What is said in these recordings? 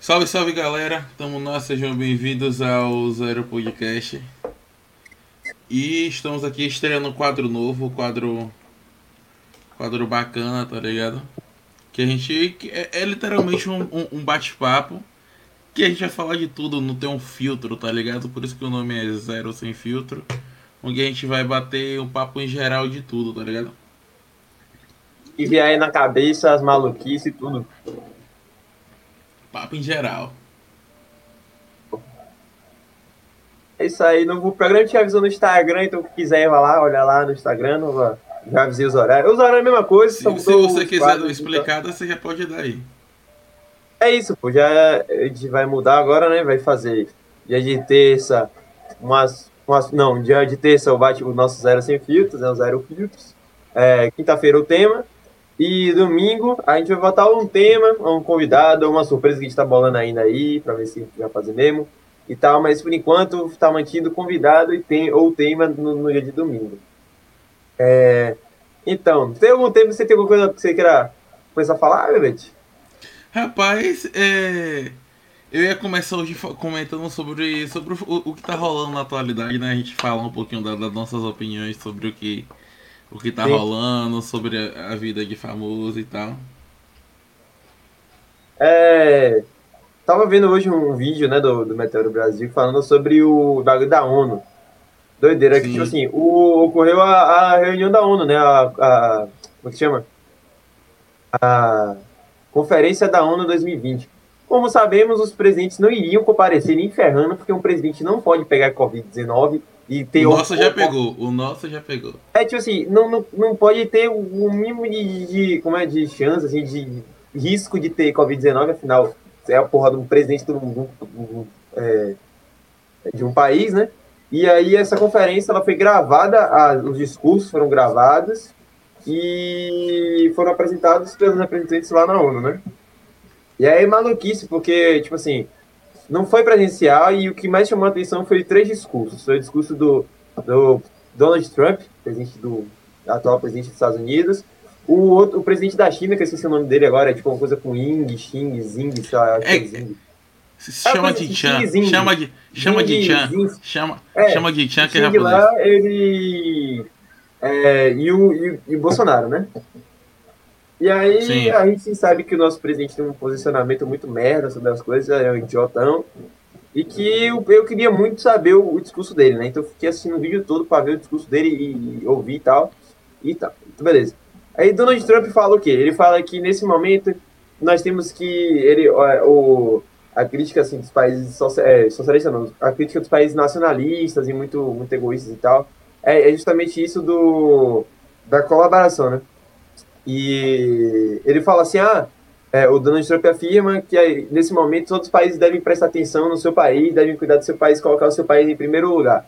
Salve, salve galera, tamo nós, sejam bem-vindos ao Zero Podcast. E estamos aqui estreando um quadro novo, quadro. Quadro bacana, tá ligado? Que a gente. É, é literalmente um, um, um bate-papo. Que a gente vai falar de tudo, não tem um filtro, tá ligado? Por isso que o nome é Zero Sem Filtro. Onde a gente vai bater um papo em geral de tudo, tá ligado? E vier aí na cabeça as maluquices e tudo. Papo em geral. É isso aí, no programa te avisou no Instagram, então se quiser ir lá, olha lá no Instagram, não, já avisei os horários. Os horários é a mesma coisa. Se, se você quiser dar uma explicada, você já pode dar aí. É isso, pô, já a gente vai mudar agora, né? Vai fazer dia de terça, umas, umas não, dia de terça o bate o nosso zero sem filtros, né? O zero filtros. É, Quinta-feira o tema. E domingo a gente vai botar um tema, um convidado, uma surpresa que a gente tá bolando ainda aí, pra ver se vai fazer mesmo e tal, mas por enquanto está mantido convidado e tem ou tema no, no dia de domingo. É, então, tem algum tempo você tem alguma coisa que você queira começar a falar, Bebete? Rapaz, é, eu ia começar hoje comentando sobre, sobre o, o que está rolando na atualidade, né? A gente falar um pouquinho da, das nossas opiniões sobre o que o que tá Sim. rolando, sobre a, vida de famoso e tal. É, Tava vendo hoje um vídeo, né, do, do Meteoro Brasil falando sobre o bagulho da ONU. Doideira, Sim. que, tipo assim, o, ocorreu a, a, reunião da ONU, né, a, a, como é que chama? A Conferência da ONU 2020. Como sabemos, os presidentes não iriam comparecer nem ferrando, porque um presidente não pode pegar Covid-19 e ter... O nosso já pegou, o nosso já pegou. É, tipo assim, não, não, não pode ter o mínimo de, de, como é, de chance, assim, de risco de ter Covid-19, afinal é a porra de um presidente de um, é, de um país, né? E aí essa conferência ela foi gravada, a, os discursos foram gravados e foram apresentados pelos representantes lá na ONU, né? E aí maluquice, porque, tipo assim, não foi presencial e o que mais chamou a atenção foi três discursos. Foi o discurso do, do Donald Trump, presidente do atual presidente dos Estados Unidos, o, outro, o presidente da China, que eu esqueci o nome dele agora, é tipo uma coisa com Ying, Xing, Zing, sei lá, é, é Zing. Chama de Chan, chama de, chama de Chan, chama, é, chama de Chan que é japonês. lá, ele... É, e, o, e, e o Bolsonaro, né? E aí Sim. a gente sabe que o nosso presidente tem um posicionamento muito merda sobre as coisas, é um idiotão. E que eu, eu queria muito saber o, o, discurso dele, né? Então eu fiquei assistindo o vídeo todo para ver o discurso dele e, e ouvir e tal. E tá, beleza. Aí Donald Trump fala o quê? Ele fala que nesse momento nós temos que ele o a crítica assim dos países é, socialistas não, a crítica dos países nacionalistas e muito muito egoístas e tal é, é justamente isso do da colaboração, né? E ele fala assim, ah, é, o Donald Trump afirma que nesse momento todos os países devem prestar atenção no seu país, devem cuidar do seu país, colocar o seu país em primeiro lugar.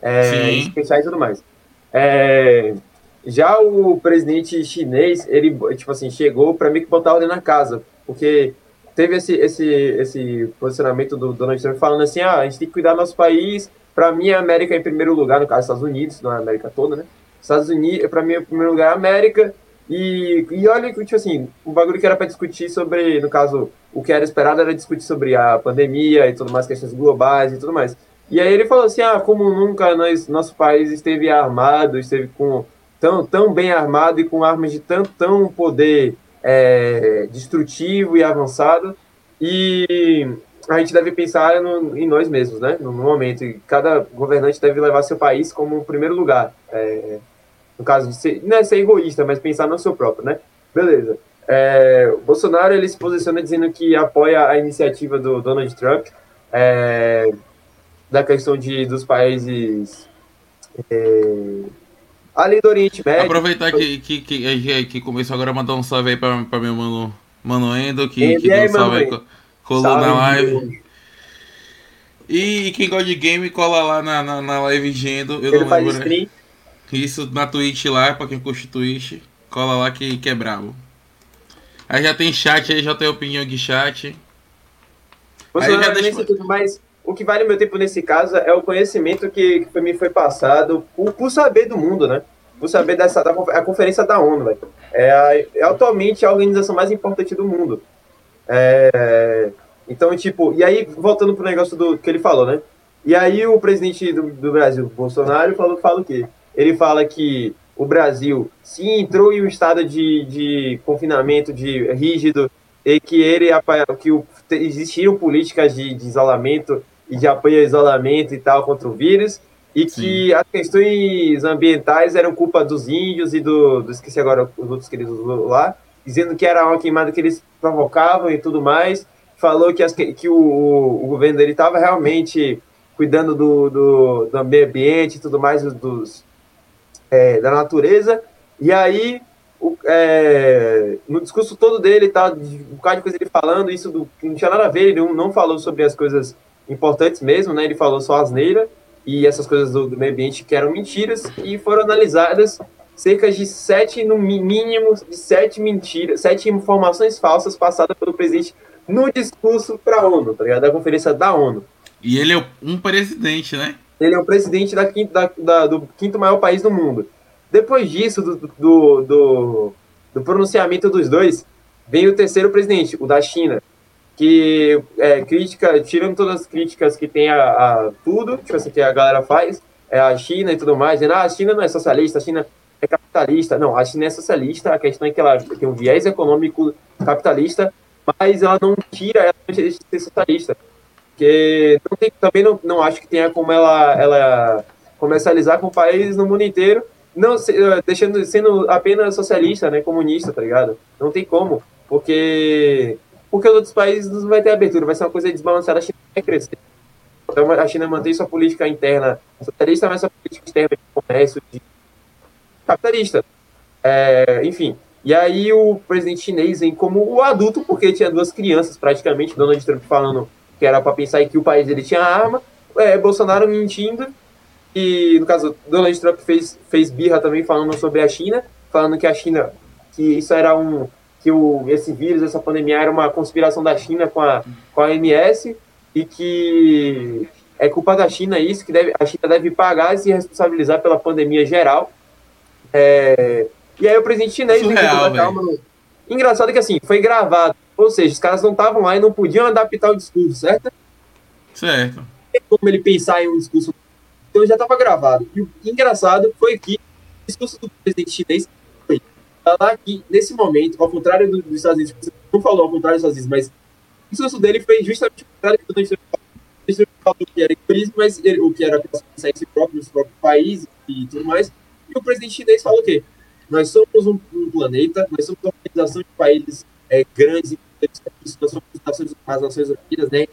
É, e tudo mais. É, já o presidente chinês, ele, tipo assim, chegou para mim que botar ordem na casa, porque teve esse, esse, esse posicionamento do Donald Trump falando assim, ah, a gente tem que cuidar do nosso país, para mim a América é em primeiro lugar, no caso Estados Unidos, não é a América toda, né? Estados Unidos, para mim, em primeiro lugar, a América, e, e olha tipo assim, o bagulho que era para discutir sobre, no caso, o que era esperado era discutir sobre a pandemia e tudo mais, questões globais e tudo mais. E aí ele falou assim, ah, como nunca nós, nosso país esteve armado, esteve com tão, tão bem armado e com armas de tão, tão poder é, destrutivo e avançado. E a gente deve pensar no, em nós mesmos, né? No, momento. E cada governante deve levar seu país como primeiro lugar. É, no caso de ser, não é ser egoísta, mas pensar no seu próprio, né? Beleza. É, o Bolsonaro ele se posiciona dizendo que apoia a iniciativa do Donald Trump é, da questão de dos países é, Ali do Oriente Médio. Aproveitar que, que, que, que começou agora a mandar um salve aí pra meu mano, mano Endo, que, que deu um salve aí, colou na live. E quem gosta de game, cola lá na, na, na live Gendo. Eu Ele não faz lembro. Né? Isso na Twitch lá, pra quem curte Twitch. Cola lá que, que é brabo. Aí já tem chat aí, já tem opinião de chat. Você aí já deixa... tudo mais o que vale meu tempo nesse caso é o conhecimento que, que me foi passado por, por saber do mundo, né? por saber dessa da, a conferência da ONU, velho. É, é atualmente a organização mais importante do mundo. É, então, tipo, e aí, voltando pro negócio do que ele falou, né? E aí o presidente do, do Brasil, Bolsonaro, falou, fala o quê? Ele fala que o Brasil se entrou em um estado de, de confinamento de rígido e que ele que existiram políticas de, de isolamento e de apoio ao isolamento e tal contra o vírus e que Sim. as questões ambientais eram culpa dos índios e do, do esqueci agora os outros que eles lá, dizendo que era uma queimada que eles provocavam e tudo mais. Falou que, as, que o, o governo dele estava realmente cuidando do, do, do, meio ambiente e tudo mais, dos, é, da natureza. E aí, o, é, no discurso todo dele, tá, um bocado de coisa ele falando, isso do, não tinha nada a ver, ele não, não falou sobre as coisas importantes mesmo, né? Ele falou só asneira e essas coisas do, do meio ambiente que eram mentiras e foram analisadas cerca de sete, no mínimo, de sete mentiras, sete informações falsas passadas pelo presidente no discurso para a ONU, tá ligado? Da conferência da ONU. E ele é um presidente, né? Ele é o presidente da, da, da, do quinto maior país do mundo. Depois disso, do, do, do, do pronunciamento dos dois, vem o terceiro presidente, o da China, que é, crítica, tirando todas as críticas que tem a, a, tudo, tipo assim, que a galera faz, é a China e tudo mais, dizendo, ah, a China não é socialista, a China é capitalista. Não, a China é socialista, a questão é que ela tem um viés econômico capitalista, mas ela não tira ela de ser socialista. Porque tem, também não, não acho que tenha como ela, ela comercializar com o país no mundo inteiro, não eh, deixando sendo apenas socialista, né, comunista, tá ligado? Não tem como, porque porque os outros países não vai ter abertura, vai ser uma coisa desbalanceada, a China vai crescer. Então a China mantém sua política interna socialista, mas sua política externa de comércio de capitalista. É, enfim, e aí o presidente chinês vem como o adulto, porque tinha duas crianças praticamente, Donald Trump falando que era para pensar que o país dele tinha arma, é, Bolsonaro mentindo, e no caso Donald Trump fez, fez birra também falando sobre a China, falando que a China, que isso era um que o, esse vírus, essa pandemia era uma conspiração da China com a, com a MS e que é culpa da China isso, que deve, a China deve pagar e se responsabilizar pela pandemia geral. É, e aí o presidente chinês... Surreal, calma, engraçado que assim, foi gravado, ou seja, os caras não estavam lá e não podiam adaptar o discurso, certo? Certo. Como ele pensar em um discurso... Então já estava gravado. E o engraçado foi que o discurso do presidente chinês falar que, nesse momento, ao contrário dos Estados Unidos, não falou ao contrário dos Estados Unidos, mas o discurso dele foi justamente o contrário do que o falou que era egoísmo, mas ele, o que era pensar em si próprio, nos próprios países e tudo mais. E o presidente chinês falou o quê? Nós somos um, um planeta, nós somos uma organização de países é, grandes, nós as Nações Unidas, né?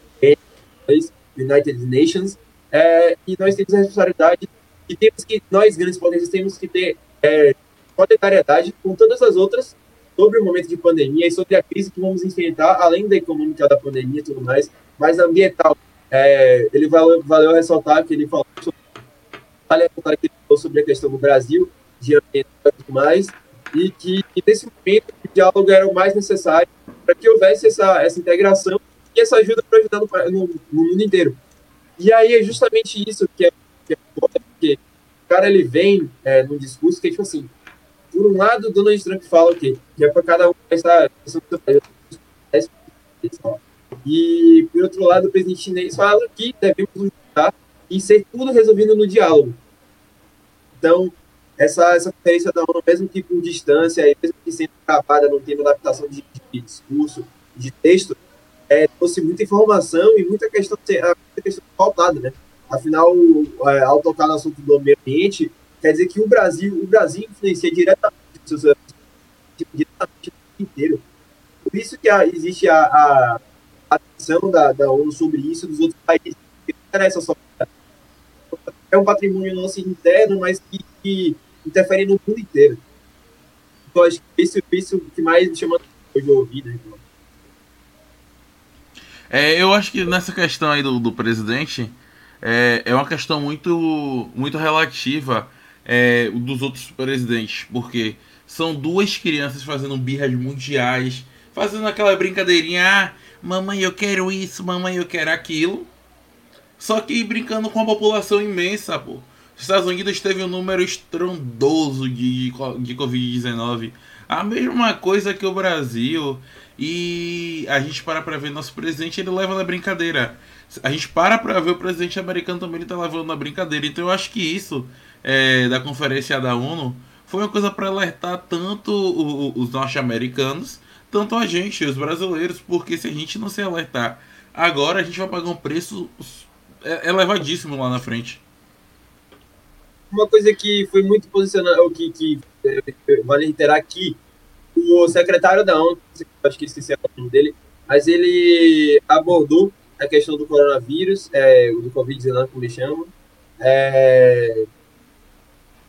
United Nations, é, e nós temos a responsabilidade e temos que, nós grandes potências, temos que ter é, solidariedade com todas as outras sobre o momento de pandemia e sobre a crise que vamos enfrentar, além da econômica da pandemia e tudo mais, mas ambiental. É, ele valeu, valeu ressaltar que ele falou sobre, vale ressaltar que ele falou sobre a questão do Brasil, de ambiental e tudo mais, e que nesse momento o diálogo era o mais necessário para que houvesse essa, essa integração e essa ajuda para ajudar no, no, no, mundo inteiro. E aí é justamente isso que é, que é porque o cara ele vem é, num discurso que é tipo assim, por um lado, Donald Trump fala o quê? Que é para cada um estar e, por outro lado, o presidente chinês fala que devemos lutar e ser tudo resolvido no diálogo. Então, essa, essa conferência da ONU, mesmo que por distância, mesmo que sendo gravada, não tendo adaptação de, de discurso, de texto, é, trouxe muita informação e muita questão, muita questão faltada, né? Afinal, é, ao tocar no assunto do meio ambiente, Quer dizer que o Brasil, o Brasil influencia diretamente, diretamente o inteiro. Por isso que a, existe a, a atenção da, da ONU sobre isso dos outros países. Não interessa só. É um patrimônio nosso interno, mas que, que interfere no mundo inteiro. Então, acho que isso, isso que mais me chama de ouvir, né? É, eu acho que nessa questão aí do, do presidente é, é uma questão muito, muito relativa é, dos outros presidentes, porque são duas crianças fazendo birras mundiais, fazendo aquela brincadeirinha, ah, mamãe eu quero isso, mamãe eu quero aquilo, só que brincando com a população imensa, pô. Os Estados Unidos teve um número estrondoso de, de Covid-19. A mesma coisa que o Brasil. E a gente para pra ver nosso presidente, ele leva na brincadeira. A gente para pra ver o presidente americano também, ele tá levando na brincadeira. Então eu acho que isso, é, da conferência da ONU, foi uma coisa para alertar tanto o, os norte-americanos, tanto a gente, os brasileiros, porque se a gente não se alertar agora, a gente vai pagar um preço é, elevadíssimo lá na frente uma coisa que foi muito posicionada, que, que é, vale reiterar aqui, o secretário da ONU, acho que esqueci o nome dele, mas ele abordou a questão do coronavírus, é, do Covid-19, como ele chama, é,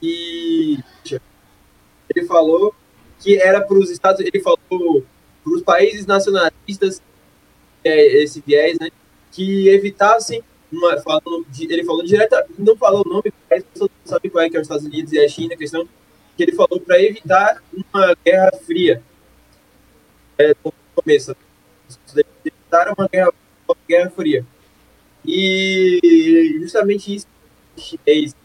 e ele falou que era para os Estados ele falou para os países nacionalistas, é, esse viés, né, que evitassem uma, falando de, ele falou direto, não falou o nome, mas todo mundo sabe qual é que é os Estados Unidos e a China, a questão que ele falou para evitar uma guerra fria. É, no começo, evitar uma guerra, uma guerra fria. E justamente isso chinês,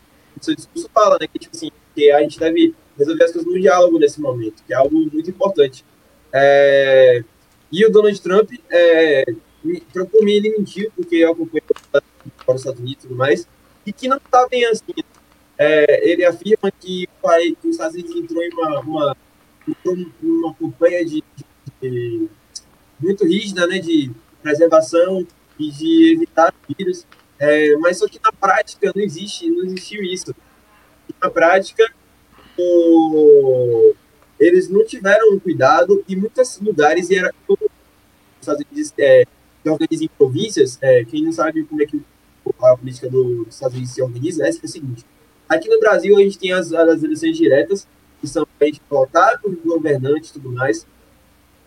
seu discurso fala, né, que tipo assim, que a gente deve resolver as coisas no diálogo nesse momento, que é algo muito importante. É, e o Donald Trump, é, por mim, ele mentiu, porque eu acompanho para os Estados Unidos e tudo mais, e que não está bem assim. É, ele afirma que, que os Estados Unidos entrou em uma, uma, uma campanha de, de, muito rígida, né, de preservação e de evitar vírus, é, mas só que na prática não existe, não existiu isso. Na prática, o, eles não tiveram cuidado e muitos lugares e era os Estados Unidos é, que organiza em províncias, é, quem não sabe como é que a política dos Estados Unidos se organiza, é, é o seguinte. Aqui no Brasil, a gente tem as, as eleições diretas, que são a gente votar por governantes e tudo mais.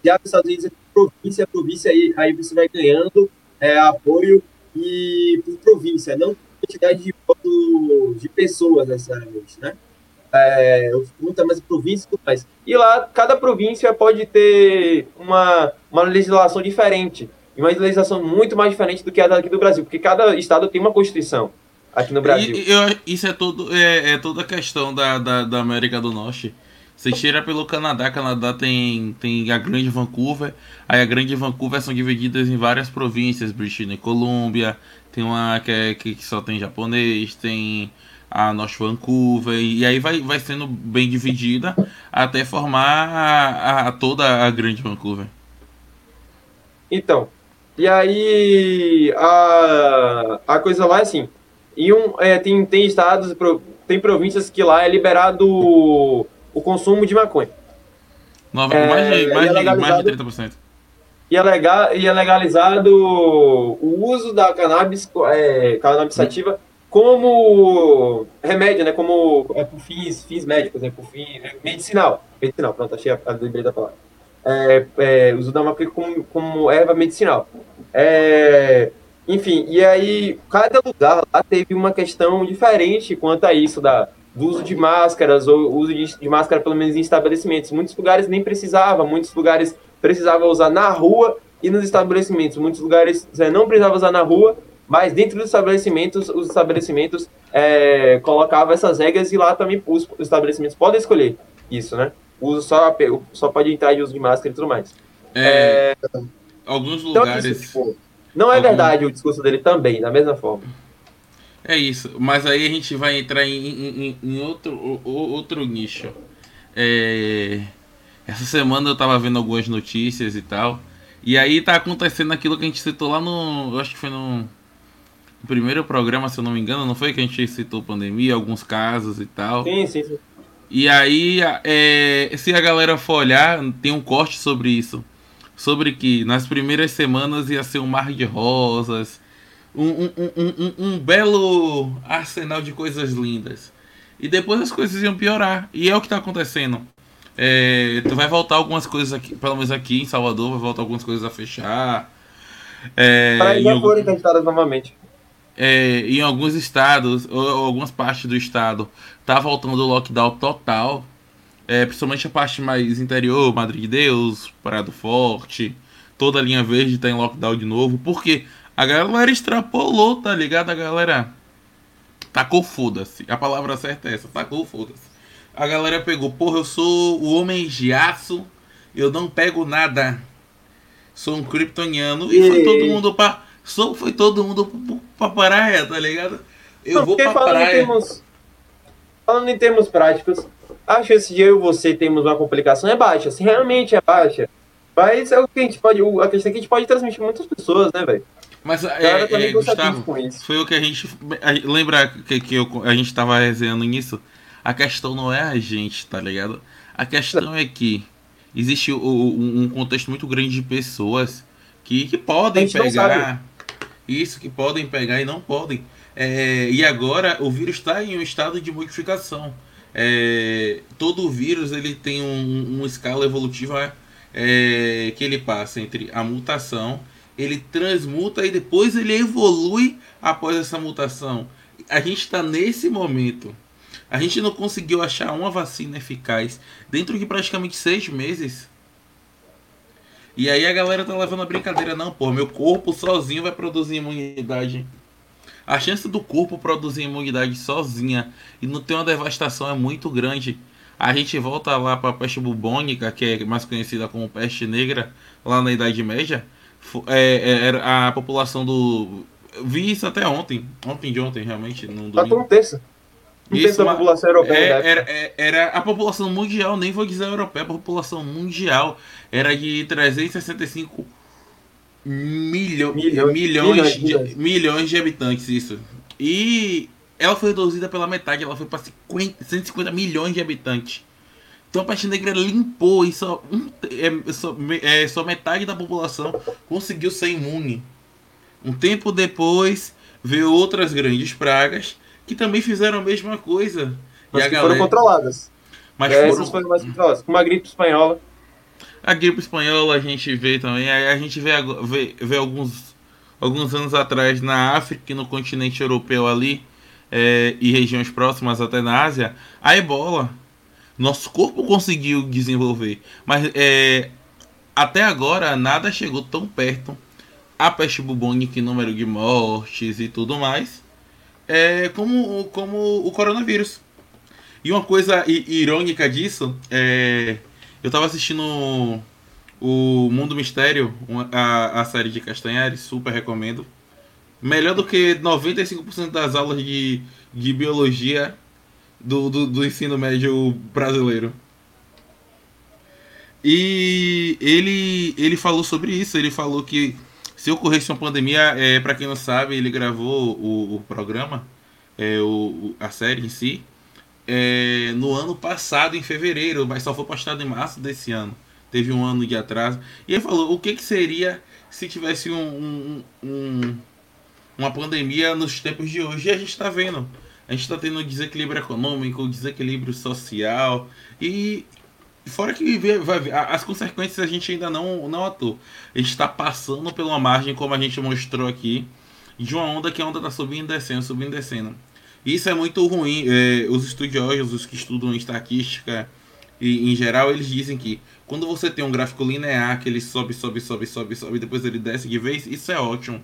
Já nos Estados Unidos é província, província, aí, aí você vai ganhando é, apoio e por província, não quantidade de voto de pessoas necessariamente, né? É, muita mais província e tudo mais. E lá, cada província pode ter uma, uma legislação diferente e uma legislação muito mais diferente do que a daqui do Brasil, porque cada estado tem uma constituição aqui no Brasil. E, eu, isso é todo é, é, toda a questão da, da, da América do Norte. Você tira pelo Canadá, Canadá tem, tem a Grande Vancouver, aí a Grande Vancouver são divididas em várias províncias, British Columbia, tem uma que, é, que só tem japonês, tem a North Vancouver, e aí vai, vai sendo bem dividida até formar a, a toda a Grande Vancouver. Então, e aí a, a coisa lá é assim. E um, é, tem, tem estados, tem províncias que lá é liberado o, o consumo de maconha. Nova, é, mais, de, mais, é de, mais de 30%. E é, legal, e é legalizado o uso da cannabis, é, cannabis sativa como remédio, né? Como é, por fins, fins médicos, né? Por fim, medicinal. Medicinal, pronto, achei a, a da palavra é, é, uso da maconha como, como erva medicinal. É, enfim, e aí cada lugar lá teve uma questão diferente quanto a isso da, do uso de máscaras ou uso de, de máscara pelo menos em estabelecimentos. Muitos lugares nem precisava, muitos lugares precisava usar na rua e nos estabelecimentos. Muitos lugares é, não precisava usar na rua, mas dentro dos estabelecimentos, os estabelecimentos é, colocavam essas regras e lá também os estabelecimentos podem escolher isso, né? Uso só, só pode entrar de uso de máscara e tudo mais. É, é... Alguns então, lugares. Então, tipo, não é algum... verdade o discurso dele também, da mesma forma. É isso, mas aí a gente vai entrar em, em, em outro, outro nicho. É... Essa semana eu tava vendo algumas notícias e tal. E aí tá acontecendo aquilo que a gente citou lá no. Eu acho que foi no primeiro programa, se eu não me engano, não foi que a gente citou pandemia, alguns casos e tal. Sim, sim, sim. E aí, é, se a galera for olhar, tem um corte sobre isso. Sobre que nas primeiras semanas ia ser um mar de rosas, um, um, um, um, belo arsenal de coisas lindas. E depois as coisas iam piorar. E é o que está acontecendo. É, vai voltar algumas coisas aqui, pelo menos aqui em Salvador, vai voltar algumas coisas a fechar. É, Para já foram tentadas novamente é, em alguns estados, ou, ou, algumas partes do estado, tá voltando o lockdown total. É, principalmente a parte mais interior, Madrid de Deus, Parado Forte, toda a linha verde tá em lockdown de novo. Porque a galera extrapolou, tá ligado? A galera Tacou foda-se. A palavra certa é essa, tacou foda-se. A galera pegou, porra, eu sou o homem de aço, eu não pego nada. Sou um kryptoniano. E, e foi todo mundo pra. Sou, foi todo mundo pra praia, tá ligado? Eu não, vou pra praia. Em termos, falando em termos práticos, a chance de eu e você termos uma complicação é baixa. Se realmente é baixa. Mas é o que a gente pode. A questão é que a gente pode transmitir muitas pessoas, né, velho? Mas é, é, Gustavo, foi o que a gente. Lembra que, que eu, a gente tava resenhando nisso? A questão não é a gente, tá ligado? A questão é que existe o, um contexto muito grande de pessoas que, que podem pegar. Isso, que podem pegar e não podem. É, e agora o vírus está em um estado de modificação. É, todo vírus ele tem um, uma escala evolutiva é, que ele passa entre a mutação ele transmuta e depois ele evolui após essa mutação. A gente está nesse momento. A gente não conseguiu achar uma vacina eficaz dentro de praticamente seis meses. E aí a galera tá levando a brincadeira, não, pô, meu corpo sozinho vai produzir imunidade. A chance do corpo produzir imunidade sozinha e não ter uma devastação é muito grande. A gente volta lá para a peste bubônica, que é mais conhecida como peste negra, lá na Idade Média é, é, era a população do. Vi isso até ontem. Ontem de ontem, realmente. Não tá um terço. Um terço da população europeia. É, era, é, era, a população mundial, nem vou dizer europeia, a população mundial era de 365 milho, milhões, milhões, de, milhões. milhões de habitantes. Isso. E ela foi reduzida pela metade, ela foi para 150 milhões de habitantes. Então a peste negra limpou e só, um, é, só, é, só metade da população conseguiu ser imune. Um tempo depois veio outras grandes pragas que também fizeram a mesma coisa. Mas e a galera... foram controladas. Mas é, foram... foram mais controladas. Como a gripe espanhola. A gripe espanhola a gente vê também. A, gente vê, vê, vê alguns, alguns anos atrás na África e no continente europeu ali. É, e regiões próximas até na Ásia, a ebola nosso corpo conseguiu desenvolver. Mas é, até agora nada chegou tão perto a peste bubônica em número de mortes e tudo mais é, como, como o coronavírus. E uma coisa irônica disso é. Eu tava assistindo o Mundo Mistério, a, a série de Castanhares, super recomendo. Melhor do que 95% das aulas de, de biologia do, do, do ensino médio brasileiro. E ele, ele falou sobre isso. Ele falou que se ocorresse uma pandemia, é, para quem não sabe, ele gravou o, o programa, é, o, a série em si, é, no ano passado, em fevereiro, mas só foi postado em março desse ano. Teve um ano de atraso. E ele falou: o que, que seria se tivesse um, um, um uma pandemia nos tempos de hoje? E a gente está vendo a gente está tendo desequilíbrio econômico, desequilíbrio social e fora que vai, as consequências a gente ainda não não atua. A gente está passando pela margem como a gente mostrou aqui de uma onda que a onda está subindo e descendo, subindo e descendo. Isso é muito ruim. É, os estudiosos, os que estudam estatística e em geral, eles dizem que quando você tem um gráfico linear que ele sobe, sobe, sobe, sobe, sobe, depois ele desce de vez, isso é ótimo.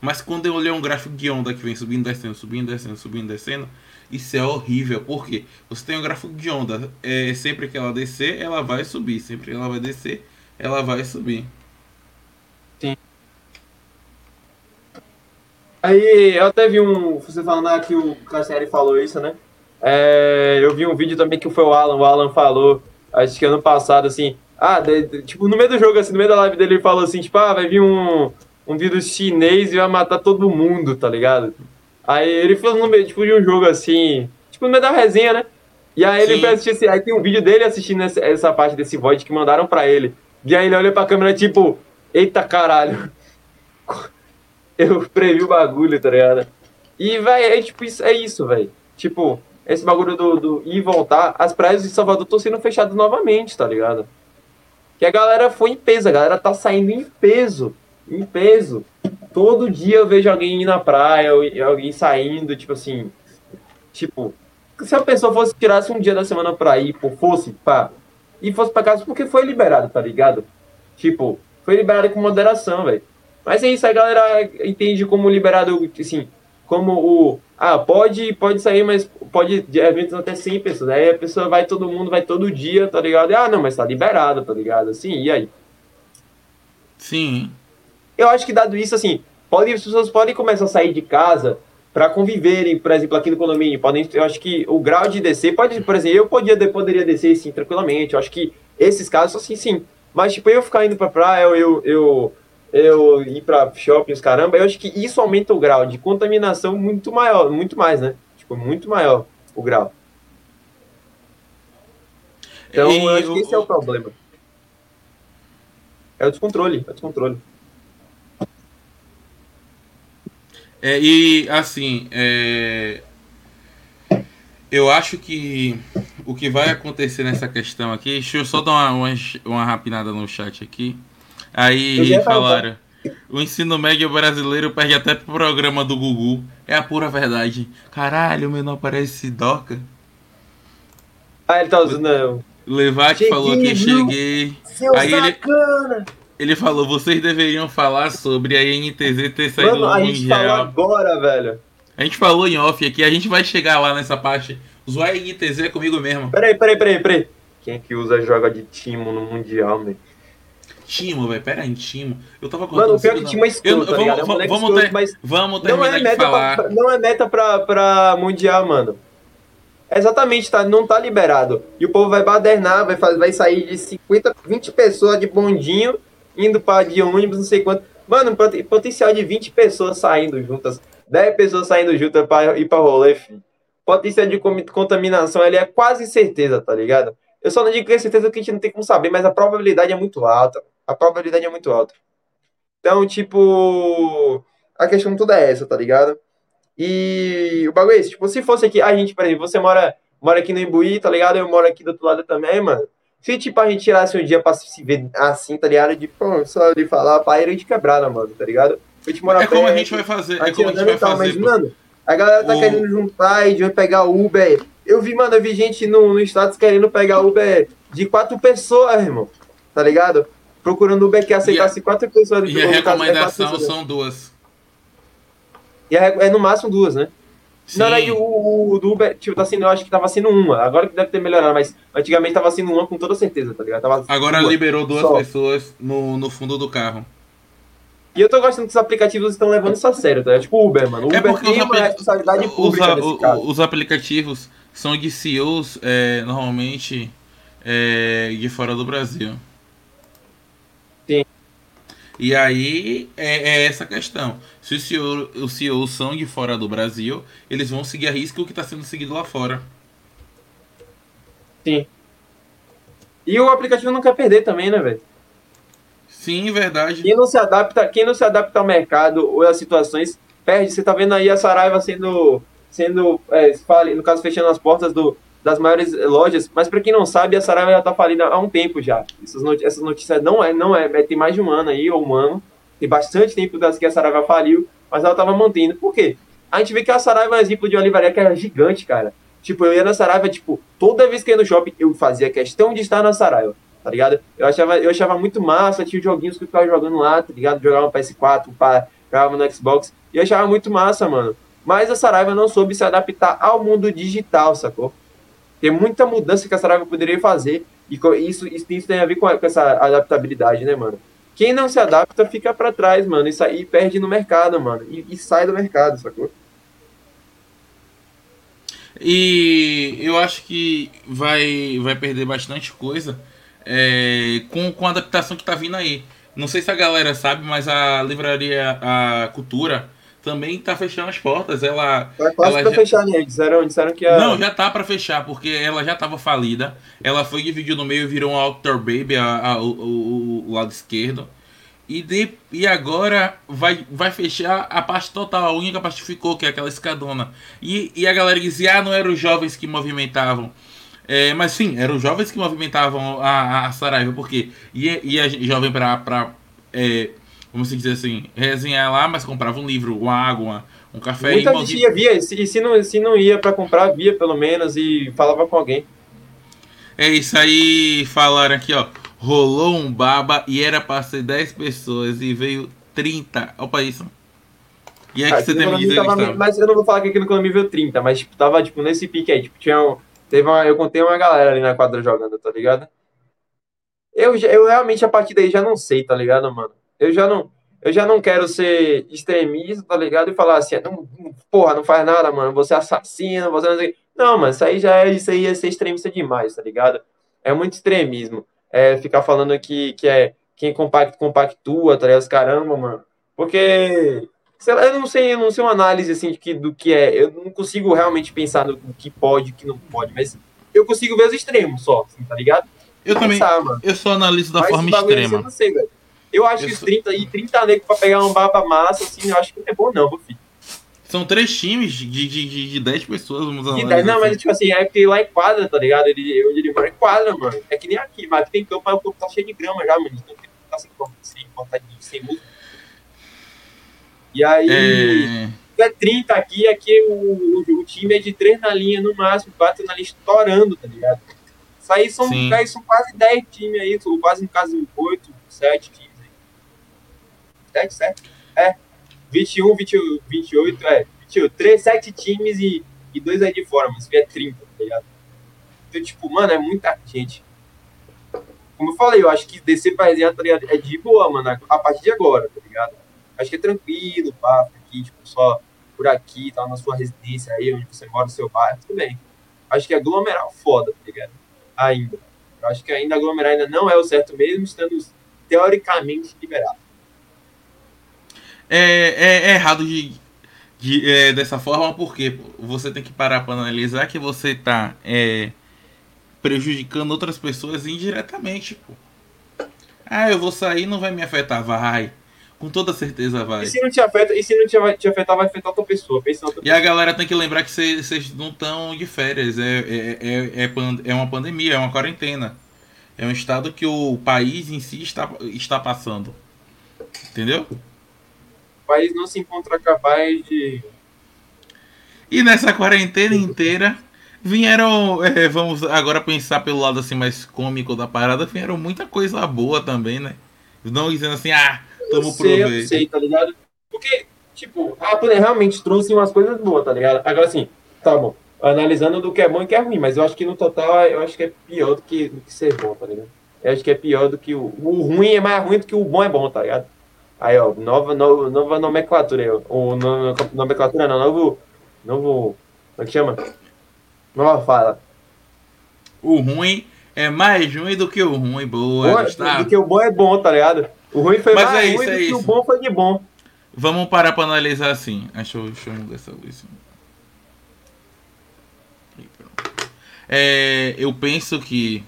Mas quando eu olhei um gráfico de onda que vem subindo, descendo, subindo, descendo, subindo, descendo, isso é horrível. Por quê? Você tem um gráfico de onda, é, sempre que ela descer, ela vai subir. Sempre que ela vai descer, ela vai subir. Aí eu até vi um. Você falando ah, que o Cassiari falou isso, né? É, eu vi um vídeo também que foi o Alan. O Alan falou, acho que ano passado, assim. Ah, de, de, tipo, no meio do jogo, assim, no meio da live dele, ele falou assim, tipo, ah, vai vir um um vírus chinês e vai matar todo mundo, tá ligado? Aí ele fez no meio, tipo, de um jogo assim, tipo, no meio da resenha, né? E aí ele foi assistir assim, aí tem um vídeo dele assistindo essa, essa parte desse void que mandaram pra ele. E aí ele olha pra câmera, tipo, eita caralho. Eu previ o bagulho, tá ligado? E, vai é tipo, isso, é isso, velho. Tipo, esse bagulho do, do ir e voltar, as praias de Salvador estão sendo fechadas novamente, tá ligado? Que a galera foi em peso, a galera tá saindo em peso em peso. Todo dia eu vejo alguém ir na praia, alguém saindo, tipo assim. Tipo, se a pessoa fosse tirasse um dia da semana pra ir, pô, fosse, pá, e fosse pra casa porque foi liberado, tá ligado? Tipo, foi liberado com moderação, velho. Mas é isso, a galera entende como liberado, assim, como o. Ah, pode, pode sair, mas pode de eventos até 100 pessoas. Aí a pessoa vai, todo mundo vai todo dia, tá ligado? E, ah, não, mas tá liberado, tá ligado? Assim, e aí? Sim. Eu acho que dado isso, assim, pode, as pessoas podem começar a sair de casa para conviverem, por exemplo, aqui no condomínio. Podem, eu acho que o grau de descer pode, por exemplo, eu podia, poderia descer sim tranquilamente. Eu acho que esses casos, assim, sim. Mas, tipo, eu ficar indo pra praia, eu, eu, eu ir pra shoppings, caramba, eu acho que isso aumenta o grau de contaminação muito maior, muito mais, né? Tipo, muito maior o grau. Então, e eu acho que esse é o problema. É o descontrole, é o descontrole. É, e assim, é, eu acho que o que vai acontecer nessa questão aqui, deixa eu só dar uma, uma, uma rapinada no chat aqui. Aí falaram, o ensino médio brasileiro perde até pro programa do Gugu. É a pura verdade. Caralho, o menor parece Doca. Ah, ele tá usando. Levate falou que cheguei. Seu Aí ele, ele falou, vocês deveriam falar sobre a INTZ ter saído Mano, a gente falou agora, velho. A gente falou em off aqui, a gente vai chegar lá nessa parte. Usar a INTZ é comigo mesmo. Peraí, peraí, peraí, peraí. Quem é que usa joga de Timo no Mundial, velho? Timo, velho, pera aí, Timo. Eu tava contando. Mano, o pior que Timo é escuro, tá ligado? Vamos, é vamos, escroto, ter, mas vamos terminar não é meta de falar. Pra, não é meta pra, pra Mundial, mano. Exatamente, tá, não tá liberado. E o povo vai badernar, vai, fazer, vai sair de 50, 20 pessoas de bondinho indo para de ônibus, não sei quanto. Mano, potencial de 20 pessoas saindo juntas, 10 pessoas saindo juntas para ir para rolê, filho. Potencial de contaminação ele é quase certeza, tá ligado? Eu só não digo que é certeza que a gente não tem como saber, mas a probabilidade é muito alta. A probabilidade é muito alta. Então, tipo, a questão toda é essa, tá ligado? E o bagulho é esse, tipo, se fosse aqui, a gente, por exemplo, você mora, mora aqui no Imbuí, tá ligado? Eu moro aqui do outro lado também, mano. Se, tipo, a gente tirasse um dia pra se ver assim, tá ligado? De, pô, só de falar, pá, era de quebrada, mano, tá ligado? A gente mora é perto, como a gente vai fazer, é como a gente vai fazer. Mas, mano, a galera tá o... querendo juntar e de pegar Uber. Eu vi, mano, eu vi gente no, no status querendo pegar Uber de quatro pessoas, irmão. Tá ligado? Procurando Uber que aceitasse a, quatro pessoas. E a recomendação são duas. E é, é no máximo duas, né? Sim. Não, aí o, o do Uber, tipo, tá sendo, eu acho que tava sendo uma. Agora que deve ter melhorado, mas antigamente tava sendo uma com toda certeza, tá ligado? Tava Agora liberou duas só. pessoas no, no fundo do carro. E eu tô gostando que os aplicativos estão levando isso a sério, tá? Tipo o Uber, mano. O é Uber tem uma responsabilidade pública os, caso. Os aplicativos são de CEOs, é, normalmente, é, de fora do Brasil. E aí é, é essa questão. Se os CEO, os CEOs são de fora do Brasil, eles vão seguir a risco o que está sendo seguido lá fora. Sim. E o aplicativo não quer perder também, né, velho? Sim, verdade. Quem não se adapta, quem não se adapta ao mercado ou às situações, perde. Você tá vendo aí a Saraiva sendo, sendo é, no caso, fechando as portas do, das maiores lojas, mas para quem não sabe, a Saraiva já está falida há um tempo já. Essas, notícias, essas notícias não é, não é, é, tem mais de um ano aí, ou um ano, tem bastante tempo das que a Saraiva faliu, mas ela estava mantendo. Por quê? A gente vê que a Saraiva é um exemplo de uma livraria que era gigante, cara. Tipo, eu ia na Saraiva, tipo, toda vez que ia no shopping, eu fazia questão de estar na Saraiva, tá ligado? Eu achava, eu achava muito massa, tinha joguinhos que eu ficava jogando lá, tá ligado? Jogava no PS4, pá, jogava no Xbox, e eu achava muito massa, mano. Mas a Saraiva não soube se adaptar ao mundo digital, sacou? Tem muita mudança que a Saraiva poderia fazer e isso, isso, isso tem a ver com, com, essa adaptabilidade, né, mano? Quem não se adapta fica para trás, mano, e, sai, e perde no mercado, mano, e, e sai do mercado, sacou? E eu acho que vai, vai perder bastante coisa é, com, com a adaptação que tá vindo aí. Não sei se a galera sabe, mas a livraria A Cultura também tá fechando as portas. Ela. Tá quase ela pra já... fechar, né? Disseram, disseram que a... Não, já tá pra fechar, porque ela já tava falida. Ela foi dividida no meio e virou um Outdoor Baby, a, a, o, o, lado esquerdo. E, de, e agora vai, vai fechar a parte total, a única parte que ficou, que é aquela escadona. E, e a galera dizia, ah, não eram os jovens que movimentavam. É, mas sim, eram os jovens que movimentavam a, a Saraiva, porque ia, ia jovem pra, pra é, vamos dizer assim, resenhar lá, mas comprava um livro, uma água, um café. Muita gente ia, via, se, se, não, se não ia para comprar, via pelo menos e falava com alguém. É isso aí, falaram aqui, ó. Rolou um baba e era para ser 10 pessoas e veio 30. Opa, isso. E é que ah, você tem me tava, Mas eu não vou falar que aquilo no nível 30, mas tipo, tava tipo, nesse pique aí. Tipo, tinha um, teve uma, eu contei uma galera ali na quadra jogando, tá ligado? Eu, eu realmente a partir daí já não sei, tá ligado, mano? Eu já não. Eu já não quero ser extremista, tá ligado? E falar assim, não, porra, não faz nada, mano. Você assassino, você não sei. Não, mano, isso aí já é, isso aí é ser extremista demais, tá ligado? É muito extremismo. É ficar falando que, que é quem compact, compactua, tá ligado? Caramba, mano. Porque sei lá, eu não sei, eu não sei uma análise assim de que, do que é. Eu não consigo realmente pensar no, no que pode e que não pode, mas eu consigo ver os extremos só, assim, tá ligado? Eu também. Mano. Eu só analiso da mas forma extrema. eu não sei, velho. Eu acho que os 30 e 30 negros pra pegar um baba massa, assim, eu acho que não é bom, não, meu filho. São três times de, de, de, de 10 pessoas, vamos de 10, Não, assim. mas tipo assim, é porque lá em quadra, tá ligado? Ele, onde ele mora em quadra, mano. É que nem aqui, mas aqui tem campo, mas o campo tá cheio de grama já, mano. Então tá sem, sem, sem, sem música. E aí, é, é 30 aqui, aqui o, o, o, time é de 3 na linha no máximo, 4 na linha estourando, tá ligado? Isso aí são, aí são quase 10 times aí, ou quase no caso 8, 7 times aí. 7, 7? É. 21, 20, 28, é. 23, 7 times e, e 2 aí de fora, mas é 30, tá ligado? Então, tipo, mano, é muita gente. Como eu falei, eu acho que descer pra resenha, tá ligado? É de boa, mano, a partir de agora, tá ligado? Acho que é tranquilo, pá, aqui, tipo, só por aqui, tá na sua residência aí, onde você mora, no seu bairro, tudo bem. Acho que aglomerar foda, tá ligado? Ainda. Eu acho que ainda aglomerar ainda não é o certo mesmo, estando teoricamente liberado. É, é, é errado de, de é, dessa forma, porque você tem que parar para analisar que você tá é, prejudicando outras pessoas indiretamente, pô. Ah, eu vou sair, não vai me afetar, vai. Com toda certeza vai. E se não te afeta, e se não te, te afetar, vai afetar outra pessoa. Pensa outra e pessoa. a galera tem que lembrar que vocês não estão de férias. É, é, é, é, é uma pandemia, é uma quarentena. É um estado que o país em si está, está passando. Entendeu? O país não se encontra capaz de. E nessa quarentena inteira vieram. É, vamos agora pensar pelo lado assim mais cômico da parada, vieram muita coisa boa também, né? Não dizendo assim, ah, Tamo sei, eu sei, tá ligado? Porque, tipo, a Apple realmente trouxe umas coisas boas, tá ligado? Agora, assim, tá bom. Analisando do que é bom e que é ruim, mas eu acho que no total, eu acho que é pior do que, do que ser bom, tá ligado? Eu acho que é pior do que o. O ruim é mais ruim do que o bom é bom, tá ligado? Aí, ó, nova, nova, nova nomenclatura aí, ó. O, no, nomenclatura não, novo. Novo. Como é que chama? Nova fala. O ruim é mais ruim do que o ruim, boa. Bom, do que o bom é bom, tá ligado? O ruim foi Mas mais é ruim isso, é isso. o bom foi de bom. Vamos parar para analisar assim. Deixa eu, deixa eu mudar essa luz. É, eu penso que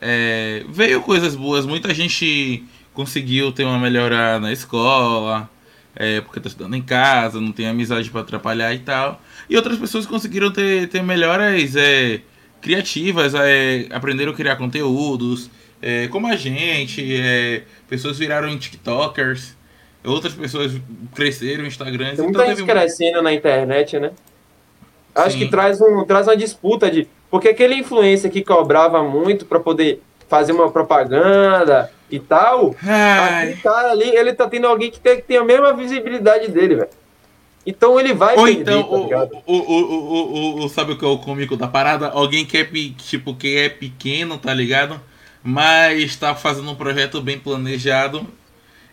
é, veio coisas boas. Muita gente conseguiu ter uma melhora na escola, é, porque está estudando em casa, não tem amizade para atrapalhar e tal. E outras pessoas conseguiram ter, ter melhoras é, criativas, é, aprenderam a criar conteúdos, é, como a gente, é, pessoas viraram TikTokers, outras pessoas cresceram Instagram. Tem muita então gente crescendo na internet, né? Acho Sim. que traz, um, traz uma disputa de. Porque aquele influencer que cobrava muito para poder fazer uma propaganda e tal, Ai. tá ali, ele tá tendo alguém que tem, que tem a mesma visibilidade dele, velho. Então ele vai Ou perder, então, tá o, o, o, o, sabe o que é o cômico da parada? Alguém que é, tipo, que é pequeno, tá ligado? mas está fazendo um projeto bem planejado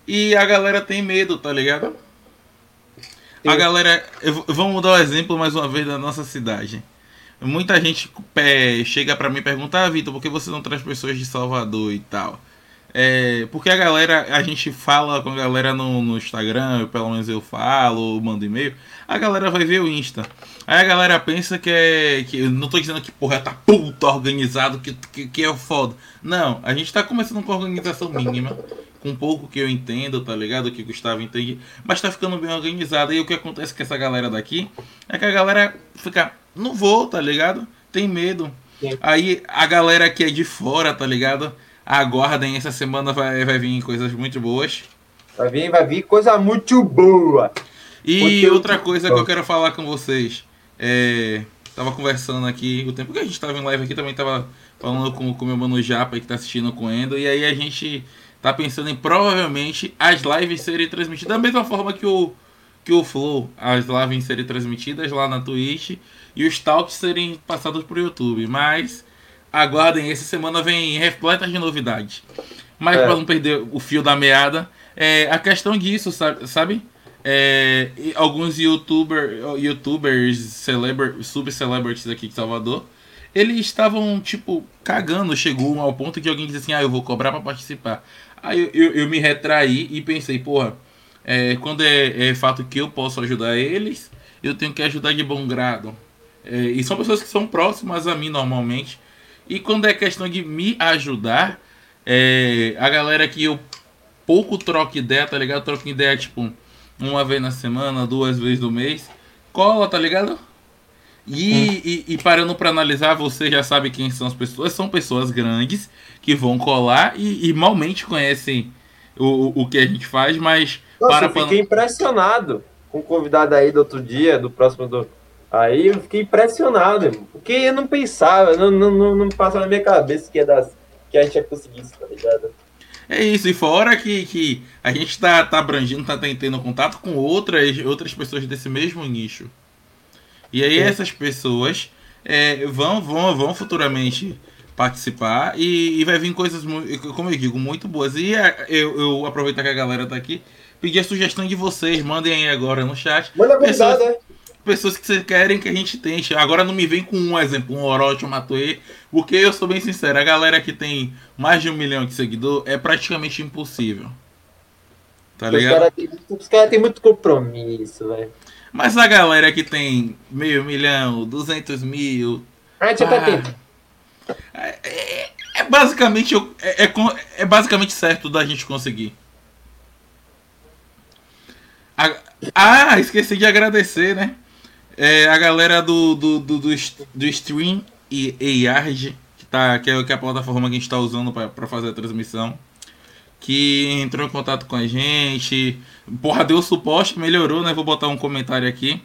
e a galera tem medo, tá ligado? A galera, vamos dar o um exemplo mais uma vez da nossa cidade. Muita gente é, chega para mim e pergunta, ah, Vitor, por que você não traz pessoas de Salvador e tal? É, porque a galera, a gente fala com a galera no, no Instagram, pelo menos eu falo, mando e-mail, a galera vai ver o Insta. Aí a galera pensa que é. Que, não tô dizendo que porra tá puta organizado, que, que, que é foda. Não, a gente tá começando com organização mínima, com pouco que eu entendo, tá ligado? Que o Gustavo entende, mas tá ficando bem organizado. E o que acontece com essa galera daqui é que a galera fica, não vou, tá ligado? Tem medo. Sim. Aí a galera que é de fora, tá ligado? Aguardem, essa semana vai, vai vir coisas muito boas. Vai vir, vai vir coisa muito boa. E outra coisa que eu quero falar com vocês. É, tava conversando aqui, o tempo que a gente tava em live aqui também tava falando com o meu mano Japa que tá assistindo com o Endo. E aí a gente tá pensando em provavelmente as lives serem transmitidas da mesma forma que o, que o Flow, as lives serem transmitidas lá na Twitch e os talks serem passados pro YouTube. Mas aguardem, essa semana vem repleta de novidades. Mas é. para não perder o fio da meada, é, a questão disso, sabe? É, alguns youtuber, youtubers, celeber, sub-celebrities aqui de Salvador, eles estavam, tipo, cagando. Chegou ao ponto que alguém disse assim: Ah, eu vou cobrar para participar. Aí eu, eu, eu, me retraí e pensei: Porra, é, quando é, é, fato que eu posso ajudar eles, eu tenho que ajudar de bom grado. É, e são pessoas que são próximas a mim normalmente. E quando é questão de me ajudar, é, a galera que eu pouco troco ideia, tá ligado? Troco ideia tipo uma vez na semana, duas vezes no mês. Cola, tá ligado? E, hum. e, e, parando para analisar, você já sabe quem são as pessoas. São pessoas grandes que vão colar e, e malmente conhecem o, o que a gente faz, mas. Nossa, para eu fiquei pra... impressionado com o convidado aí do outro dia, do próximo do. Aí eu fiquei impressionado, porque eu não pensava, não, não, não, não passava na minha cabeça que, ia dar, que a gente ia conseguir isso, tá ligado? É isso, e fora que, que a gente tá, tá abrangindo, tá tendo contato com outras, outras pessoas desse mesmo nicho. E aí essas pessoas é, vão, vão, vão futuramente participar e, e, vai vir coisas, como eu digo, muito boas. E é, eu, eu aproveitar que a galera tá aqui, pedir a sugestão de vocês, mandem aí agora no chat. Manda pessoas, né? pessoas que vocês querem que a gente tente. Agora não me vem com um exemplo, um Orochi, um Matoe, porque eu sou bem sincero, a galera que tem mais de um milhão de seguidor é praticamente impossível. Tá ligado? Os caras têm muito compromisso, velho. Mas a galera que tem meio milhão, duzentos mil. A gente ah. É, é, é, basicamente é, é, é, basicamente certo da gente conseguir. ah, esqueci de agradecer, né? É, a galera do, do, do, do, do Stream e, e Yard, que, tá, que, é, que é a plataforma que a gente está usando para fazer a transmissão, que entrou em contato com a gente. Porra, deu suporte, melhorou, né? Vou botar um comentário aqui.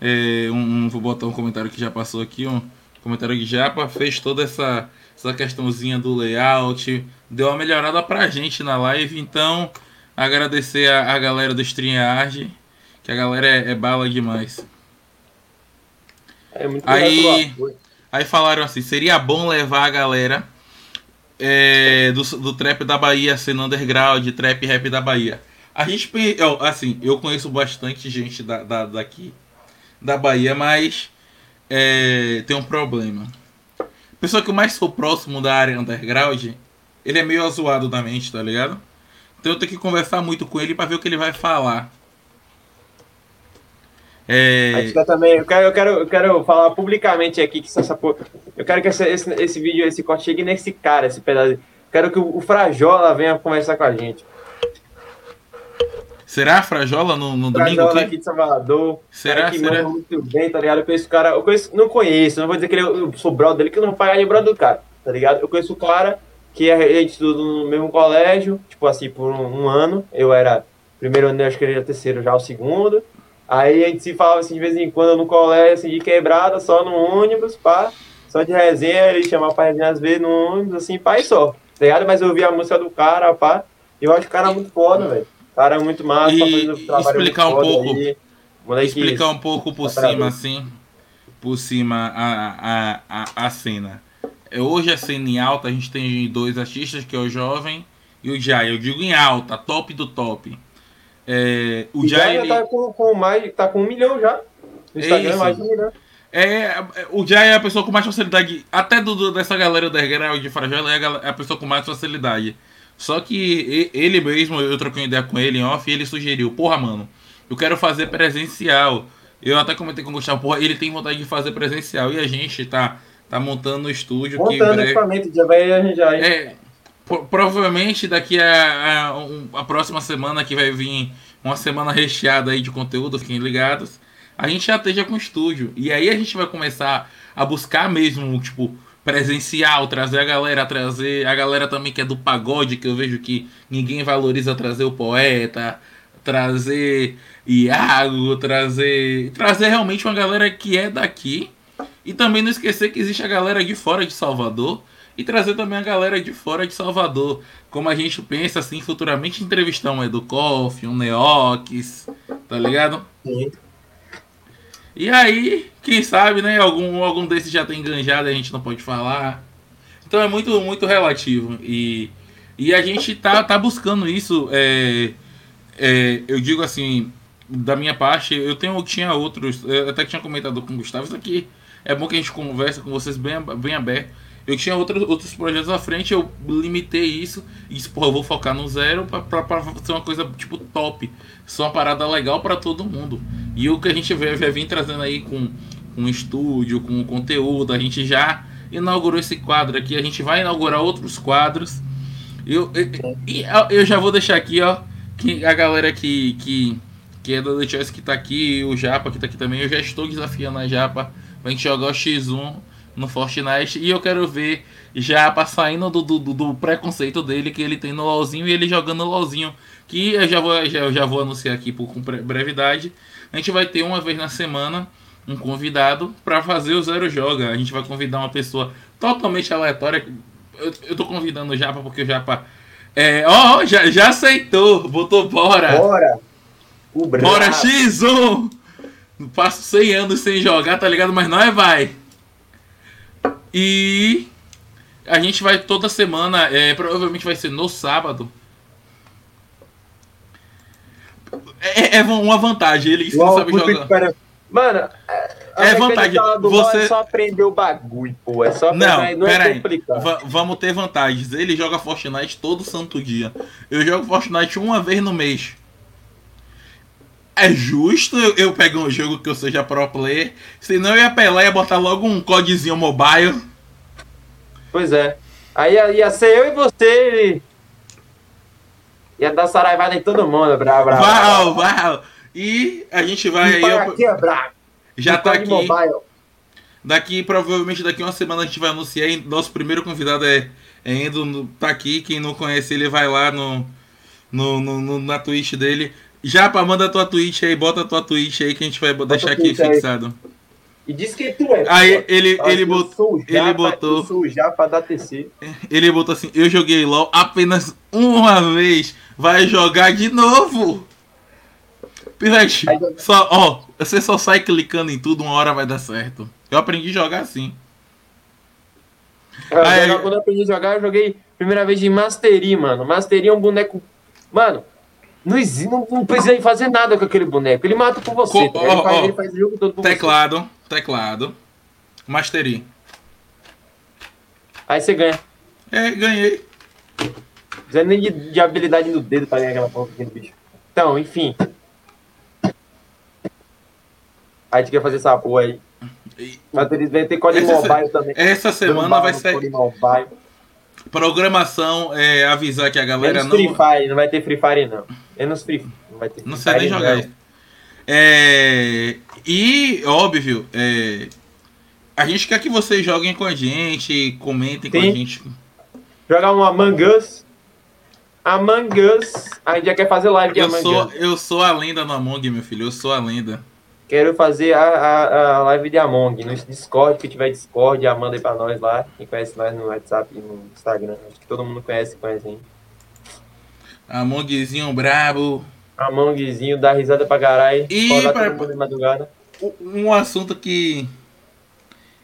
É, um, vou botar um comentário que já passou aqui, um comentário que já fez toda essa, essa questãozinha do layout, deu uma melhorada pra gente na live, então agradecer a, a galera do StreamYard, que a galera é, é bala demais. É muito aí, aí falaram assim, seria bom levar a galera é, do, do trap da Bahia sendo underground, trap rap da Bahia. A gente, assim, eu conheço bastante gente da, da daqui, da Bahia, mas é, tem um problema. A pessoa que eu mais sou próximo da área underground, ele é meio azoado da mente, tá ligado? Então eu tenho que conversar muito com ele para ver o que ele vai falar. É... também, eu quero, eu, quero, eu quero falar publicamente aqui que essa, eu quero que esse, esse, esse vídeo, esse corte chegue nesse cara, esse pedaço. Quero que o, o Frajola venha conversar com a gente. Será Frajola no, no domingo? Frajola aqui de Salvador. Será? que será? muito bem, tá ligado? Eu conheço o cara, eu conheço, não conheço, não vou dizer que ele, é eu sou brother dele, que eu não vou pagar de brother do cara, tá ligado? Eu conheço o cara que é, a gente estuda no mesmo colégio, tipo assim, por um, um ano. Eu era primeiro ano, acho que ele era terceiro, já o segundo. Aí a gente se falava assim de vez em quando no colégio, assim, de quebrada, só no ônibus, pá. Só de resenha, ele chamava pra resenha às vezes no ônibus, assim, pá, e só. Tá ligado? Mas eu ouvia a música do cara, pá. E eu acho o cara muito foda, velho. O cara é muito massa, e tá explicar um pouco. Explicar um pouco por cima, assim. Por cima a, a, a, a cena. É, hoje a cena em alta, a gente tem dois artistas, que é o Jovem e o Jai. Eu digo em alta, top do top. É, o Jai, ele... tá com, com, mais, tá com um milhão já. No Instagram é mais de um milhão. É, o Jai é a pessoa com mais facilidade, até do, do dessa galera da Underground de Fragela, é a, é a, pessoa com mais facilidade. Só que ele mesmo, eu troquei uma ideia com ele em off e ele sugeriu, porra, mano, eu quero fazer presencial. Eu até comentei com o Gustavo, porra, ele tem vontade de fazer presencial e a gente tá, tá montando um estúdio montando que breve... equipamento, já vai arranjar. É, provavelmente daqui a, a, a, próxima semana que vai vir uma semana recheada aí de conteúdo, fiquem ligados. A gente já esteja com o estúdio. E aí a gente vai começar a buscar mesmo, tipo, presencial, trazer a galera, trazer a galera também que é do pagode, que eu vejo que ninguém valoriza trazer o poeta, trazer Iago, trazer. Trazer realmente uma galera que é daqui. E também não esquecer que existe a galera de fora de Salvador e trazer também a galera de fora de Salvador. Como a gente pensa assim futuramente entrevistar um Educoff, um Neox, tá ligado? Sim. E aí, quem sabe, né? Algum, algum desses já tem enganjado, a gente não pode falar. Então é muito, muito relativo. E, e a gente tá, tá buscando isso. É, é, eu digo assim, da minha parte, eu tenho, tinha outros. Até tinha comentado com o Gustavo, isso aqui é bom que a gente conversa com vocês bem, bem aberto. Eu tinha outros, outros projetos à frente, eu limitei isso e disse, pô, eu vou focar no zero pra, pra, pra ser uma coisa tipo top. Só uma parada legal para todo mundo. E o que a gente vai, vir trazendo aí com, com estúdio, com conteúdo, a gente já inaugurou esse quadro aqui, a gente vai inaugurar outros quadros. Eu, eu, eu já vou deixar aqui, ó, que a galera que, que, que é da The Choice que tá aqui, o Japa que tá aqui também, eu já estou desafiando a Japa pra gente jogar o X1 no Fortnite e eu quero ver já saindo do, do, do, preconceito dele que ele tem no LoLzinho e ele jogando LoLzinho. Que eu já vou, já, eu já vou anunciar aqui por, com brevidade. A gente vai ter uma vez na semana um convidado para fazer o Zero Joga. A gente vai convidar uma pessoa totalmente aleatória. Eu, eu tô convidando o Japa porque o Japa. É, ó, oh, já, já aceitou, botou bora. Bora! bora X1! Passo 100 anos sem jogar, tá ligado? Mas não é vai. E a gente vai toda semana, é, provavelmente vai ser no sábado. É, é uma vantagem, ele não sabe jogar. Mano, é vantagem. Você é só aprender o bagulho, pô. É só não, não é aí. vamos ter vantagens. Ele joga Fortnite todo santo dia. Eu jogo Fortnite uma vez no mês. É justo eu, pegar um jogo que eu seja pro player, senão eu ia apelar e ia botar logo um codezinho mobile. Pois é. Aí ia ser eu e você. Ia dar saraivada em todo mundo, bravo, bravo. Uau, uau. E a gente vai e aí. Aqui bravo. Já tá aqui. Mobile. Daqui, provavelmente daqui uma semana a gente vai anunciar. Nosso primeiro convidado é, é Endo, tá aqui. Quem não conhece ele vai lá no, no, no, no na Twitch dele. Japa, manda tua Twitch aí, bota tua Twitch aí que a gente vai bota deixar aqui fixado. E diz que tu é. Aí ele, ele, botou, japa, ele botou. Eu sou japa da TC. Ele botou assim: Eu joguei LOL apenas uma vez. Vai jogar de novo. Pivete, só, ó, você só sai clicando em tudo, uma hora vai dar certo. Eu aprendi a jogar assim. Eu, aí, quando eu aprendi a jogar, eu joguei primeira vez de Mastery, mano. Mastery é um boneco. Mano, não, não, não precisa fazer nada com aquele boneco. Ele mata por você. Co tá? ele, faz, ele, faz, jogo todo por teclado, você. Teclado. Mastery. Aí você ganha. É, ganhei. Precisa nem de, de, habilidade no dedo pra ganhar aquela porra do bicho. Então, enfim. Aí a gente quer fazer essa porra aí. Mas eles vão ter código mobile também. Essa semana vai ser. Programação é avisar que a galera Menos não. Free Fire, não vai ter Free Fire não. Menos Free Não vai ter Free Não sei nem jogar isso. É, e, óbvio, é, a gente quer que vocês joguem com a gente, comentem Sim. com a gente. Jogar um Among Us. Among Us. A gente já quer fazer live de eu Among sou, Us. Eu sou a lenda no Among, meu filho. Eu sou a lenda. Quero fazer a, a, a live de Among no Discord, que tiver Discord, manda aí pra nós lá. Quem conhece nós no WhatsApp e no Instagram. Acho que todo mundo conhece, conhece, hein? Amongzinho brabo. Amongzinho, dá risada pra caralho. E pra, um assunto que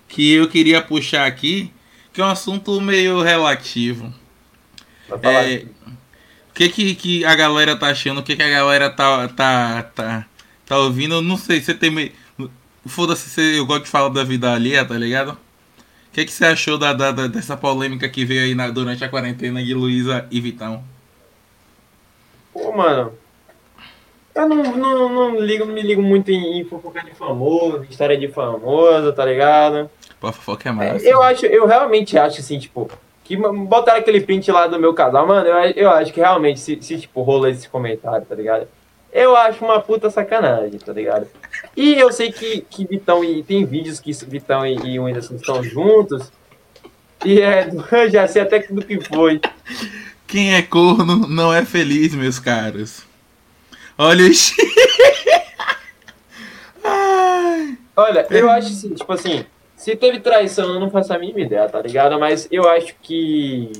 que eu queria puxar aqui, que é um assunto meio relativo. É, o que, que que a galera tá achando? O que que a galera tá tá tá, tá ouvindo? Eu não sei, você tem meio Foda-se, eu gosto de falar da vida alheia, tá ligado? O que, que você achou da, da, dessa polêmica que veio aí na, durante a quarentena de Luísa e Vitão? Pô, mano, eu não, não, não, ligo, me ligo muito em, em fofocar de famoso, história de famoso, tá ligado? Pô, fofoca é massa. Eu acho, eu realmente acho assim, tipo, que botaram aquele print lá do meu casal, mano, eu, eu acho que realmente, se, se tipo, rola esse comentário, tá ligado? Eu acho uma puta sacanagem, tá ligado? E eu sei que, que Vitão e tem vídeos que Vitão e, e Whindersson estão juntos. E é, eu já sei até do que foi. Quem é corno não é feliz, meus caros. Olha o Olha, eu acho assim, tipo assim, se teve traição, eu não faço a mínima ideia, tá ligado? Mas eu acho que.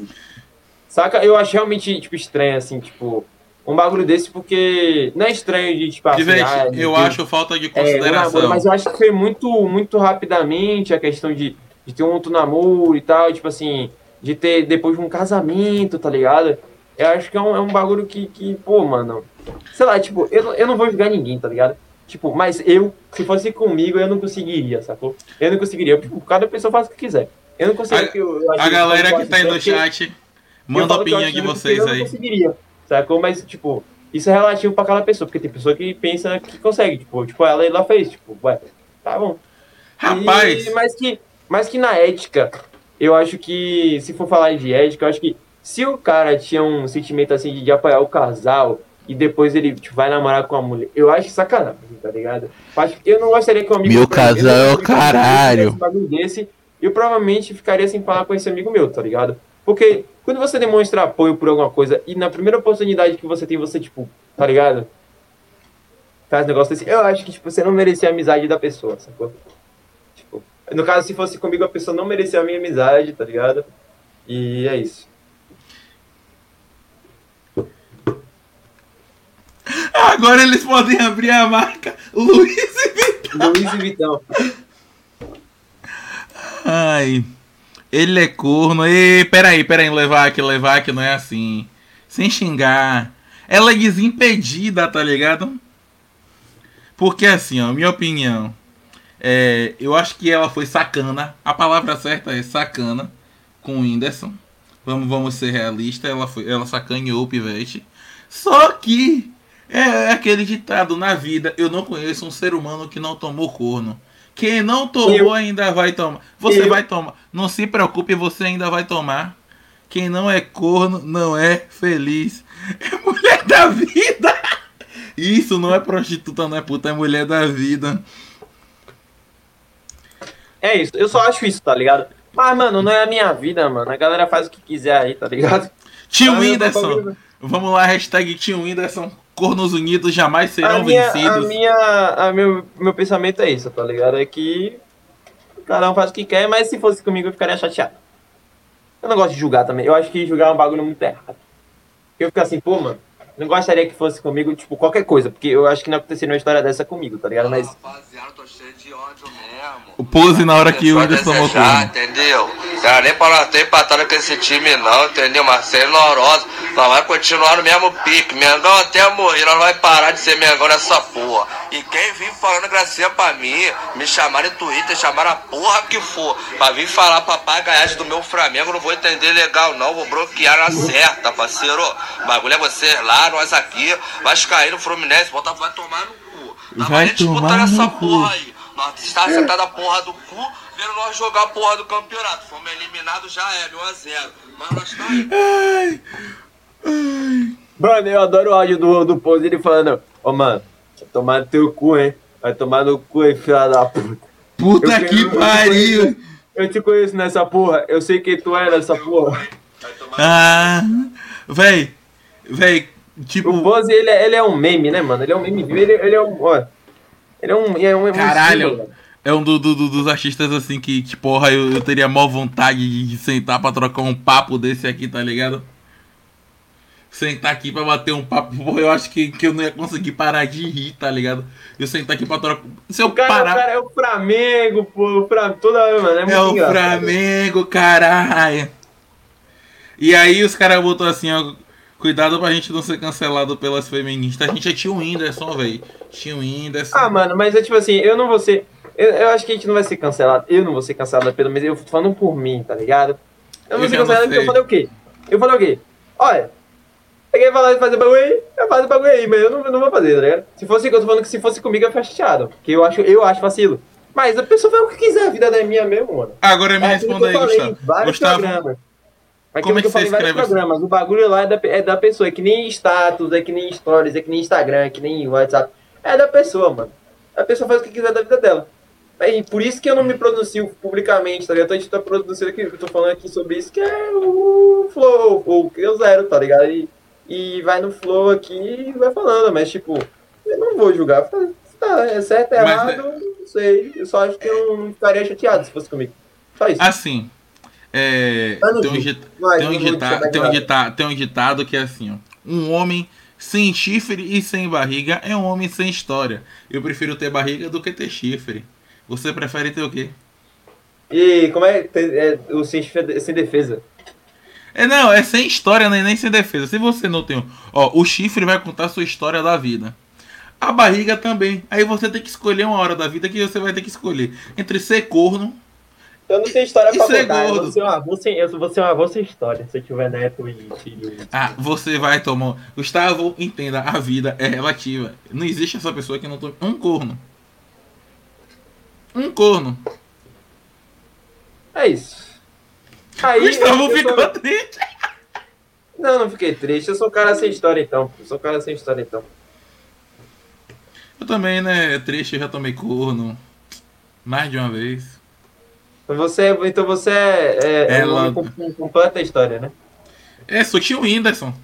Saca? Eu acho realmente, tipo, estranho, assim, tipo. Um bagulho desse, porque não é estranho de, tipo, assim, ah, eu acho falta de consideração. É, mas eu acho que foi muito, muito rapidamente a questão de, de ter um outro namoro e tal, tipo assim, de ter depois de um casamento, tá ligado? Eu acho que é um, é um bagulho que, que, pô, mano, sei lá, tipo, eu, eu não vou julgar ninguém, tá ligado? Tipo, mas eu, se fosse comigo, eu não conseguiria, sacou? Eu não conseguiria. Tipo, cada pessoa faz o que quiser. Eu não consigo. A, que eu, a galera que tá aí no chat, manda a opinião de vocês aí. Eu não conseguiria, sacou? Mas, tipo, isso é relativo pra cada pessoa, porque tem pessoa que pensa que consegue. Tipo, tipo ela, ela fez. Tipo, ué, tá bom. Rapaz! E, mas, que, mas que na ética, eu acho que, se for falar de ética, eu acho que se o cara tinha um sentimento assim de, de apoiar o casal e depois ele tipo, vai namorar com a mulher. Eu acho sacanagem, tá ligado? Eu não gostaria que um amigo meu casal é o caralho. Desse, eu provavelmente ficaria sem falar com esse amigo meu, tá ligado? Porque quando você demonstra apoio por alguma coisa e na primeira oportunidade que você tem, você, tipo, tá ligado? Faz negócio assim, eu acho que, tipo, você não merecia a amizade da pessoa, sacou? Tipo, no caso, se fosse comigo, a pessoa não merecia a minha amizade, tá ligado? E é isso. Agora eles podem abrir a marca Luiz e Vitão. Luiz e Vitão. Ai. Ele é corno. E peraí, peraí, levar aqui, não é assim. Sem xingar. Ela é desimpedida, tá ligado? Porque assim, ó, minha opinião. É, eu acho que ela foi sacana. A palavra certa é sacana com o Whindersson. Vamos, vamos ser realistas. Ela, foi, ela sacaneou o Pivete. Só que é aquele ditado na vida: eu não conheço um ser humano que não tomou corno. Quem não tomou ainda vai tomar. Você vai tomar. Não se preocupe, você ainda vai tomar. Quem não é corno não é feliz. É mulher da vida. Isso não é prostituta, não é puta, é mulher da vida. É isso, eu só acho isso, tá ligado? Mas, mano, não é a minha vida, mano. A galera faz o que quiser aí, tá ligado? Tio Whindersson. Vamos lá, hashtag Tio Whindersson cornos unidos jamais serão a minha, vencidos. A minha, a meu, meu pensamento é isso, tá ligado? É que cada um faz o que quer, mas se fosse comigo eu ficaria chateado. Eu não gosto de julgar também. Eu acho que julgar é um bagulho muito errado. Eu fico assim, pô, mano, não gostaria que fosse comigo, tipo, qualquer coisa, porque eu acho que não aconteceria uma história dessa comigo, tá ligado? Mas. Rapaziada, tô cheio de ódio mesmo. O pose na hora que o Whindersson tomou. Entendeu? Cara, nem para ter empatado com esse time, não, entendeu? Marcelo Norosa, nós vai continuar no mesmo pique. Mengão até morrer, nós não vai parar de ser Mengão nessa porra. E quem vir falando gracinha pra mim, me chamaram em Twitter, chamaram a porra que for, pra vir falar papagaiagem do meu Flamengo, não vou entender legal, não. Vou bloquear na certa, parceiro. O bagulho é vocês lá, nós aqui, cair no Fluminense, botar vai tomar no cu. Tava vai disputando essa porra aí. Nós estávamos sentados a porra do cu, vendo nós jogar a porra do campeonato. Fomos eliminados, já é, 1x0. Mas nós tá aí. Ai, ai. Mano, eu adoro o áudio do, do Pose ele falando, ô oh, mano, vai tomar no teu cu, hein? Vai tomar no cu, hein, filha da puta. Puta eu que pariu! Eu te conheço nessa porra, eu sei que tu é nessa porra. Ah, véi, véi, Tipo... O Buzz, ele, é, ele é um meme, né, mano? Ele é um meme Ele, ele é um. Ó, ele é um. É um Caralho! é um do, do, do, dos artistas assim que, que porra, eu, eu teria maior vontade de sentar pra trocar um papo desse aqui, tá ligado? Sentar aqui pra bater um papo, porra, eu acho que, que eu não ia conseguir parar de rir, tá ligado? Eu sentar aqui pra trocar. Se eu o cara, parar. Cara é o Flamengo, pô. Flamengo, toda hora, mano. É, muito é o engraçado. Flamengo, caralho. E aí os caras botou assim, ó. Cuidado pra gente não ser cancelado pelas feministas. A gente é tio Whindersson, velho. Tio Whindersson. Ah, mano, mas é tipo assim, eu não vou ser. Eu, eu, acho que a gente não vai ser cancelado. Eu não vou ser cancelado pelo menos. Eu tô falando por mim, tá ligado? Eu não vou ser cancelado porque eu falei o quê? Eu falei o quê? Olha, e falar de fazer bagulho aí, eu faço bagulho aí, mas eu não, não vou fazer, tá ligado? Se fosse, eu tô falando que se fosse comigo eu chateado. Porque eu acho, eu acho vacilo. Mas a pessoa faz o que quiser, a vida é minha mesmo, mano. Agora me é responda aí, Gustavo. Gustavo, programas. Mas Como é que eu falei em vários programas, o bagulho lá é da, é da pessoa, é que nem status, é que nem stories, é que nem Instagram, é que nem WhatsApp. É da pessoa, mano. A pessoa faz o que quiser da vida dela. E por isso que eu não me pronuncio publicamente, tá ligado? A gente tá produzindo aqui, eu tô falando aqui sobre isso, que é o flow, o que eu zero, tá ligado? E, e vai no flow aqui e vai falando, mas tipo, eu não vou julgar. Tá, é certo, é errado, mas, não sei. Eu só acho que eu não ficaria chateado se fosse comigo. Só isso. Assim, é, tem, um, tem, um ditado, tem, um ditado, tem um ditado que é assim, ó, um homem sem chifre e sem barriga é um homem sem história. Eu prefiro ter barriga do que ter chifre. Você prefere ter o quê? E como é, é o sem, sem defesa? É, não, é sem história, nem, nem sem defesa. Se você não tem. Ó, o chifre vai contar a sua história da vida. A barriga também. Aí você tem que escolher uma hora da vida que você vai ter que escolher. Entre ser corno. Eu não tenho história pra contar. Eu vou, um avô sem, eu vou ser um avô sem história. Se eu tiver neto e filho. Ah, você vai tomar. Gustavo, entenda, a vida é relativa. Não existe essa pessoa que não tome. Um corno. Um corno. É isso. Aí, Gustavo ficou tô... triste. Não, não fiquei triste. Eu sou um cara sem história então. Eu sou um cara sem história então. Eu também, né? Triste, eu já tomei corno. Mais de uma vez. Então você, então você é, é, é com completa história, né? É, sou tio Whindersson.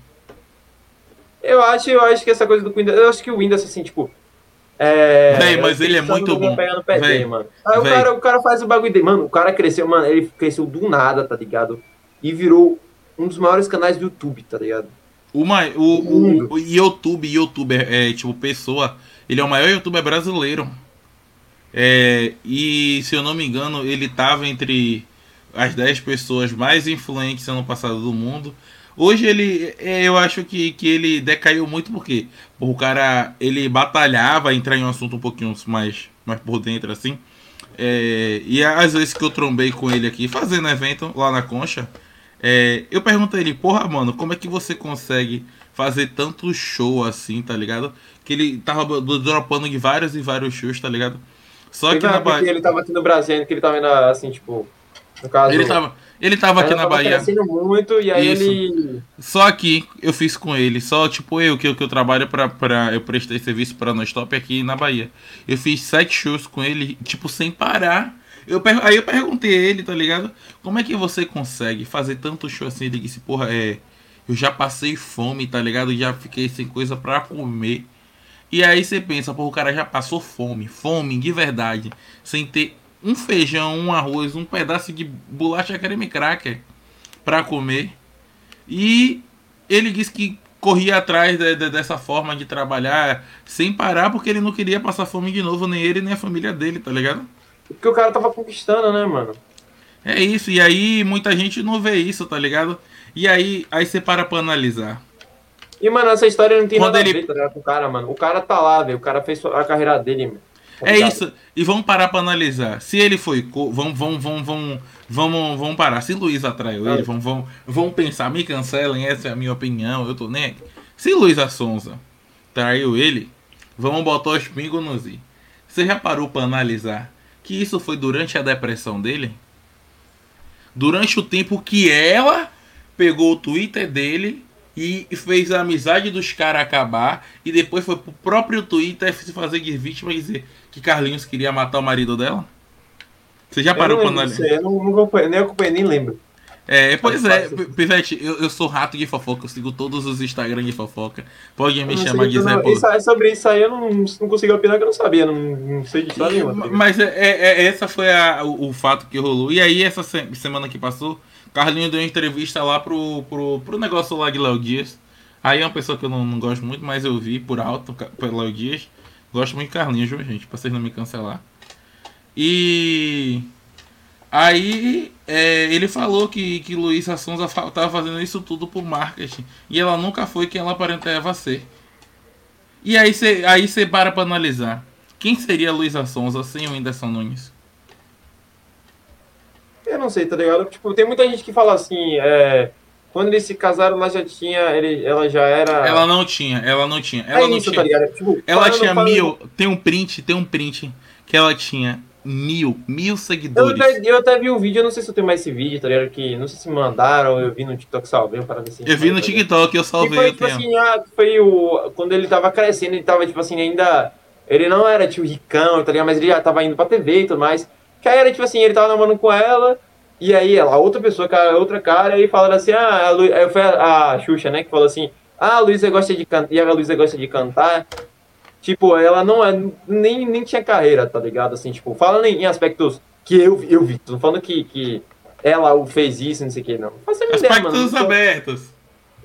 Eu acho, eu acho que essa coisa do Whindersson. Eu acho que o Whindersson, assim, tipo. É, Véi, mas ele é muito bom. No pé Véi, dele, mano. Aí o cara, o cara faz o bagulho dele. Mano, o cara cresceu, mano, ele cresceu do nada, tá ligado? E virou um dos maiores canais do YouTube, tá ligado? O, o, o, o YouTube, youtuber, é, tipo, pessoa. Ele é o maior youtuber brasileiro. É, e se eu não me engano, ele tava entre as 10 pessoas mais influentes ano passado do mundo. Hoje ele, é, eu acho que, que ele decaiu muito porque o cara ele batalhava entrar em um assunto um pouquinho mais, mais por dentro assim. É, e às vezes que eu trombei com ele aqui fazendo evento lá na Concha, é, eu pergunto ele, porra, mano, como é que você consegue fazer tanto show assim, tá ligado? Que ele tava dropando de vários e vários shows, tá ligado? Só que na Bahia. ele tava aqui no Brasil, que ele tava indo assim, tipo. No caso. Ele tava. Ele tava aqui na tava Bahia. crescendo muito e aí Isso. ele. Só aqui eu fiz com ele. Só, tipo, eu que, que eu trabalho pra, pra. Eu prestei serviço pra Nostop aqui na Bahia. Eu fiz sete shows com ele, tipo, sem parar. Eu, aí eu perguntei a ele, tá ligado? Como é que você consegue fazer tanto show assim? Ele disse, porra, é. Eu já passei fome, tá ligado? Já fiquei sem coisa pra comer. E aí você pensa, pô, o cara já passou fome, fome de verdade, sem ter um feijão, um arroz, um pedaço de bolacha creme cracker para comer. E ele disse que corria atrás de, de, dessa forma de trabalhar sem parar porque ele não queria passar fome de novo, nem ele nem a família dele, tá ligado? Porque o cara tava conquistando, né, mano? É isso, e aí muita gente não vê isso, tá ligado? E aí, aí você para pra analisar. E, mano, essa história não tem Quando nada ele... a ver, tá com o cara, mano. O cara tá lá, velho. O cara fez a carreira dele, mano. Tá é isso. E vamos parar pra analisar. Se ele foi. Vamos, vamos, vamos, vamos, vamos, vamos parar. Se Luiz atraiu ele, vamos, vamos, vamos pensar. Me cancelem, essa é a minha opinião. Eu tô nem aqui. Se Luiz Assonza traiu ele, vamos botar os pingos nos i. Você já parou pra analisar que isso foi durante a depressão dele? Durante o tempo que ela pegou o Twitter dele e fez a amizade dos caras acabar e depois foi pro próprio Twitter se fazer de vítima e dizer que Carlinhos queria matar o marido dela? Você já parou pra analisar? Eu não, não acompanhei, nem acompanhei, nem lembro. É, pois é, Pivete, eu, eu sou rato de fofoca, eu sigo todos os Instagram de fofoca. Pode me chamar de Zé isso, Sobre isso aí eu não, não consegui opinar que eu não sabia, não, não sei de história nenhuma. Mas é, é, é, essa foi a, o, o, fato que rolou. E aí, essa semana que passou, Carlinho deu entrevista lá pro, pro, pro negócio lá de Léo Dias. Aí é uma pessoa que eu não, não gosto muito, mas eu vi por alto pelo Léo Dias. Gosto muito de Carlinhos, viu, gente? Pra vocês não me cancelar. E. Aí é, ele falou que, que Luísa Sonza tava fazendo isso tudo por marketing. E ela nunca foi quem ela aparentava ser. E aí você aí para pra analisar. Quem seria Luísa Sonza sem o Whindersson Nunes? Eu não sei, tá ligado? Tipo, tem muita gente que fala assim, é, quando eles se casaram, ela já tinha, ele, ela já era. Ela não tinha, ela não tinha. Ela é não isso, tinha. Tá? Tipo, ela tinha falando... mil. Tem um print, tem um print que ela tinha mil, mil seguidores. Eu até, eu até vi um vídeo, eu não sei se eu tenho mais esse vídeo, tá ligado? Que não sei se mandaram, eu vi no TikTok, salvei para ver se. Eu vi no TikTok, eu salvei. E foi, tipo assim, ah, foi o. Quando ele tava crescendo, ele tava, tipo assim, ainda. Ele não era, tipo, ricão, tá ligado? Mas ele já tava indo pra TV e tudo mais. Que aí era, tipo assim, ele tava namorando com ela. E aí ela, outra pessoa, outra cara, e falando assim, ah, a Lu... aí foi a, a Xuxa, né, que falou assim, ah, a Luísa gosta de cantar, e a Luísa gosta de cantar. Tipo, ela não é, nem, nem tinha carreira, tá ligado? Assim, tipo, falando em, em aspectos que eu, eu vi, tô falando que, que ela fez isso, não sei o que, não. Faça aspectos ideia, mano. abertos.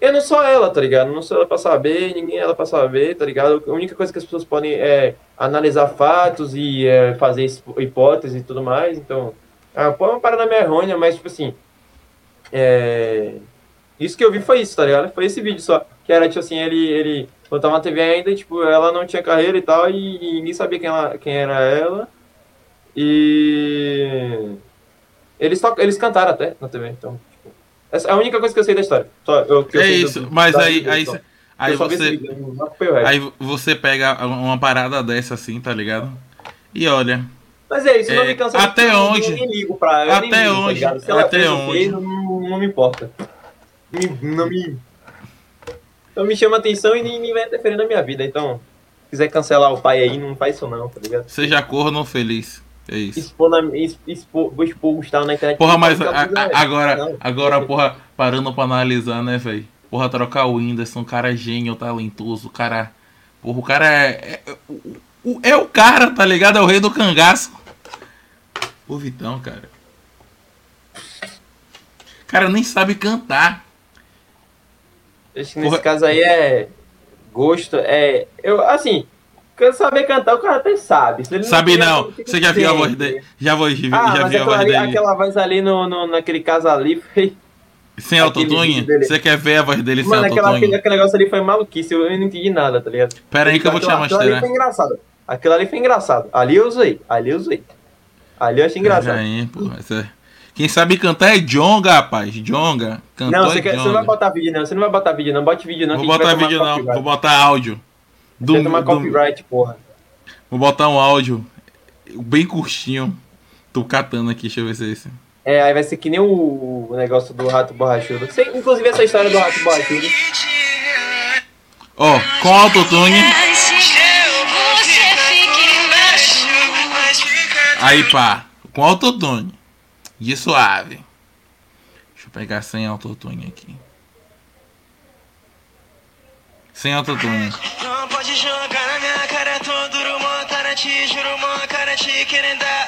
Eu não sou ela, tá ligado? Não sou ela pra saber, ninguém é ela pra saber, tá ligado? A única coisa que as pessoas podem é analisar fatos e é, fazer hipóteses e tudo mais. Então, pô, é uma parada meio errônea, mas, tipo assim, é... Isso que eu vi foi isso, tá ligado? Foi esse vídeo só. Que era, tipo assim, ele, ele quando tava na TV ainda, tipo, ela não tinha carreira e tal, e, e ninguém sabia quem, ela, quem era ela. E... Eles, to... eles cantaram até na TV, então... Essa é a única coisa que eu sei da história. Só, eu, é isso, do, mas aí, aí, aí, você, vídeo, aí você pega uma parada dessa assim, tá ligado? E olha. Mas é isso, é, não me cansa Até onde? Pra Até ligo, onde? Tá Se até onde? Fez, não, não, me importa. Não me. Não me chama atenção e nem, nem vai interferir na minha vida. Então, se quiser cancelar o pai aí, não faz isso não, tá ligado? Seja corno feliz. É isso. Expor na, expor, vou expor o Gustavo na internet. Porra, mas a, a, agora, não, agora, porra, parando pra analisar, né, velho? Porra, trocar o Whindersson, cara é gênio, talentoso, o cara. Porra, o cara é. É, é, é o cara, tá ligado? É o rei do cangaço. O Vitão, cara. Cara, nem sabe cantar. Acho que nesse porra. caso aí é. Gosto, é. Eu, assim, porque saber cantar, o cara até sabe. Se sabe não. não. Você já viu a voz dele? Já, vou, já, ah, já viu a voz dele? Aquela voz ali no, no, naquele caso ali foi. Sem autotune? Você quer ver a voz dele Mano, sem autotune? Mano, aquele negócio ali foi maluquice, eu não entendi nada, tá ligado? Pera aí que eu vou te mostrar. Aquilo ali foi engraçado. Aquilo ali foi engraçado. Ali eu usei, ali eu usei. Ali eu achei engraçado. Aí, porra, é... Quem sabe cantar é Jonga, rapaz. Jonga. Cantor não, você, é quer, você não vai botar vídeo, não. Você não vai botar vídeo, não. Bote vídeo, não. Vou botar vídeo, não. Vou botar áudio. Do, vai tomar do... copyright, porra. Vou botar um áudio bem curtinho. Tô catando aqui, deixa eu ver se é esse. É, aí vai ser que nem o, negócio do rato borrachudo. Você, inclusive essa história do rato borrachudo. Ó, oh, com autotune. Aí pá, com autotune. De suave. Deixa eu pegar sem autotune aqui. Sem autotune. Não pode jogar na minha cara todo cara te juro, cara te querendo dar.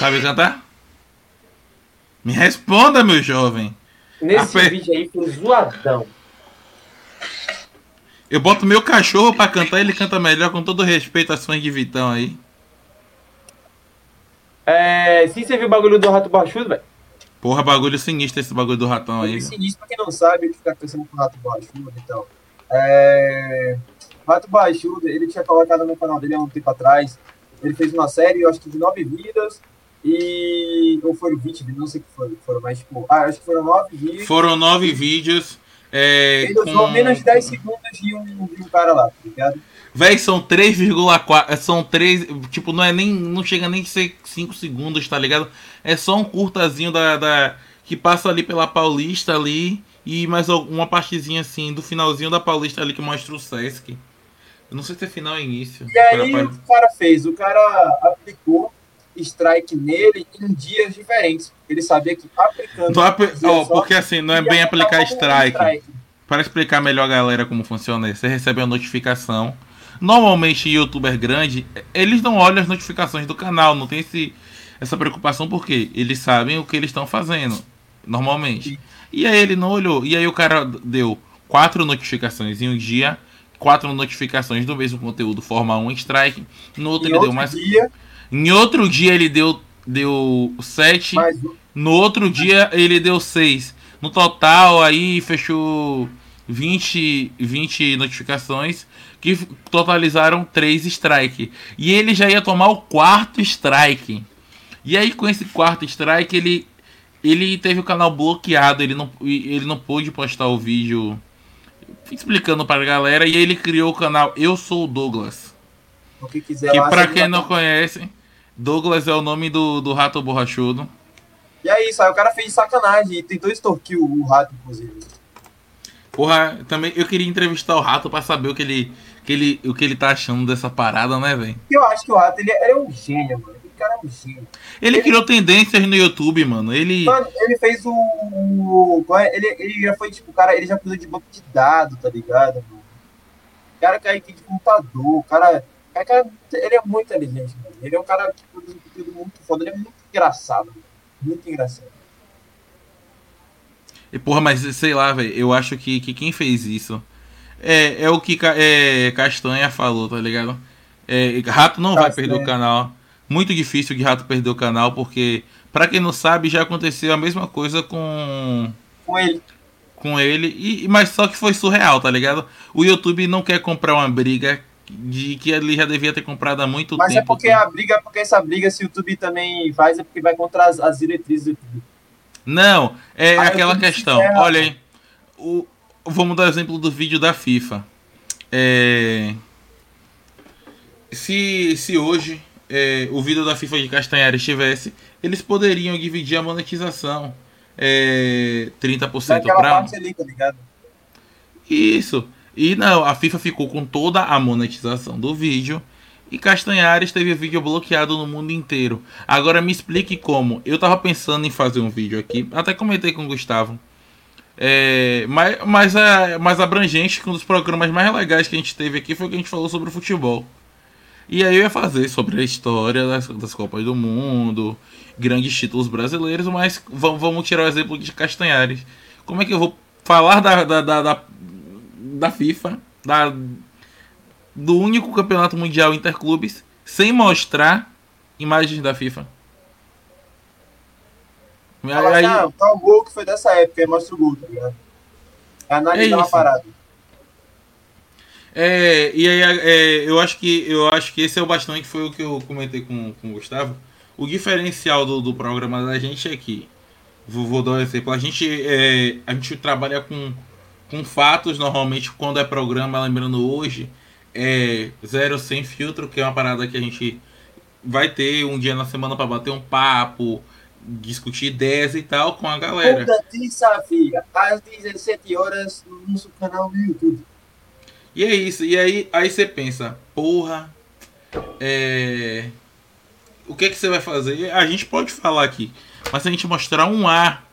Sabe cantar? Me responda, meu jovem. Nesse vídeo aí foi zoadão. Eu boto meu cachorro pra cantar, ele canta melhor, com todo respeito às fãs de Vitão aí. É. Sim, você viu o bagulho do rato baixudo, velho? Porra, bagulho sinistro esse bagulho do ratão aí. Sinistro, pra quem não sabe, ele fica pensando com o rato baixudo e tal. É. Rato Baixudo, ele tinha colocado no canal dele há um tempo atrás. Ele fez uma série, eu acho que de nove vidas. E. Ou foram 20 vídeos, não sei o que foram, foram, mas tipo. Ah, acho que foram nove vídeos. Foram nove vídeos. É, ele usou com... menos de 10 segundos de um, de um cara lá, tá ligado? Véi, são 3,4. São 3. Tipo, não é nem. Não chega nem a ser 5 segundos, tá ligado? É só um curtazinho da, da. Que passa ali pela Paulista ali. E mais uma partezinha assim do finalzinho da Paulista ali que mostra o Sesc. Eu não sei se é final ou início. E aí o que o cara fez? O cara aplicou strike nele em dias diferentes. Ele sabia que aplicando. oh, porque assim, não é bem aplicar strike. strike. Para explicar melhor a galera como funciona, você recebe a notificação. Normalmente, youtuber grande, eles não olham as notificações do canal, não tem esse, essa preocupação porque eles sabem o que eles estão fazendo, normalmente. E aí ele não olhou. E aí o cara deu quatro notificações em um dia quatro notificações do mesmo conteúdo, forma um strike. No outro em ele outro deu mais. Dia, em outro dia ele deu, deu sete. No outro dia ele deu seis. No total aí fechou 20, 20 notificações que totalizaram três strike. E ele já ia tomar o quarto strike. E aí com esse quarto strike ele ele teve o canal bloqueado, ele não, ele não pôde postar o vídeo explicando para a galera e ele criou o canal Eu Sou o Douglas. O que quiser que para quem não conhece, Douglas é o nome do, do rato borrachudo. E é isso, aí o cara fez sacanagem e tentou extorquir o, o rato, inclusive. Porra, também eu queria entrevistar o rato para saber o que ele, que ele, o que ele tá achando dessa parada, né, velho? Eu acho que o rato ele, é, ele é um gênio, mano cara é um gênio. Ele, ele, criou tendências no YouTube, mano. Ele. ele fez o. o ele, ele já foi, tipo, cara, ele já cuidou de banco de dados, tá ligado, mano? O cara cai aqui de computador, o cara. O cara, ele é muito inteligente, mano. Ele é um cara que muito foda, ele é muito engraçado. Muito engraçado. E, porra, mas sei lá, velho, eu acho que, que quem fez isso é, é o que é, Castanha falou, tá ligado? É, Rato não Castanha. vai perder o canal. Muito difícil de Rato perder o canal, porque, pra quem não sabe, já aconteceu a mesma coisa com. Com ele. Com ele, e, mas só que foi surreal, tá ligado? O YouTube não quer comprar uma briga de que ele já devia ter comprado há muito mas tempo. Mas é porque a briga, porque essa briga, se o YouTube também faz, é porque vai contra as, as diretrizes do YouTube. Não, é ah, aquela questão. Olha aí, o, vamos dar exemplo do vídeo da FIFA. É, se, se hoje é, o vídeo da FIFA de Castanhari estivesse, eles poderiam dividir a monetização. É, 30% para. tá ligado? Isso. E não, a FIFA ficou com toda a monetização do vídeo. E Castanhares teve vídeo bloqueado no mundo inteiro. Agora me explique como. Eu tava pensando em fazer um vídeo aqui. Até comentei com o Gustavo. É, mais, mais, é, mais abrangente que um dos programas mais legais que a gente teve aqui foi o que a gente falou sobre futebol. E aí eu ia fazer sobre a história das, das Copas do Mundo, grandes títulos brasileiros, mas vamos, vamos tirar o exemplo de Castanhares. Como é que eu vou falar da, da, da, da FIFA, da, do único campeonato mundial interclubes, sem mostrar imagens da FIFA? Fala aí, assim, ah, o gol que foi dessa época, aí mostra o gol, tá ligado? É analisar é uma parada. É, e aí é, eu acho que eu acho que esse é o bastão que foi o que eu comentei com, com o Gustavo. O diferencial do, do programa da gente é que, vou, vou dar um exemplo, a gente, é, a gente trabalha com, com fatos normalmente quando é programa, lembrando hoje, é zero sem filtro, que é uma parada que a gente vai ter um dia na semana para bater um papo, discutir ideias e tal com a galera. Toda terça-feira, às 17 horas, no nosso canal do YouTube. E é isso. E aí, aí você pensa, porra, é... o que, é que você vai fazer? A gente pode falar aqui, mas se a gente mostrar um ar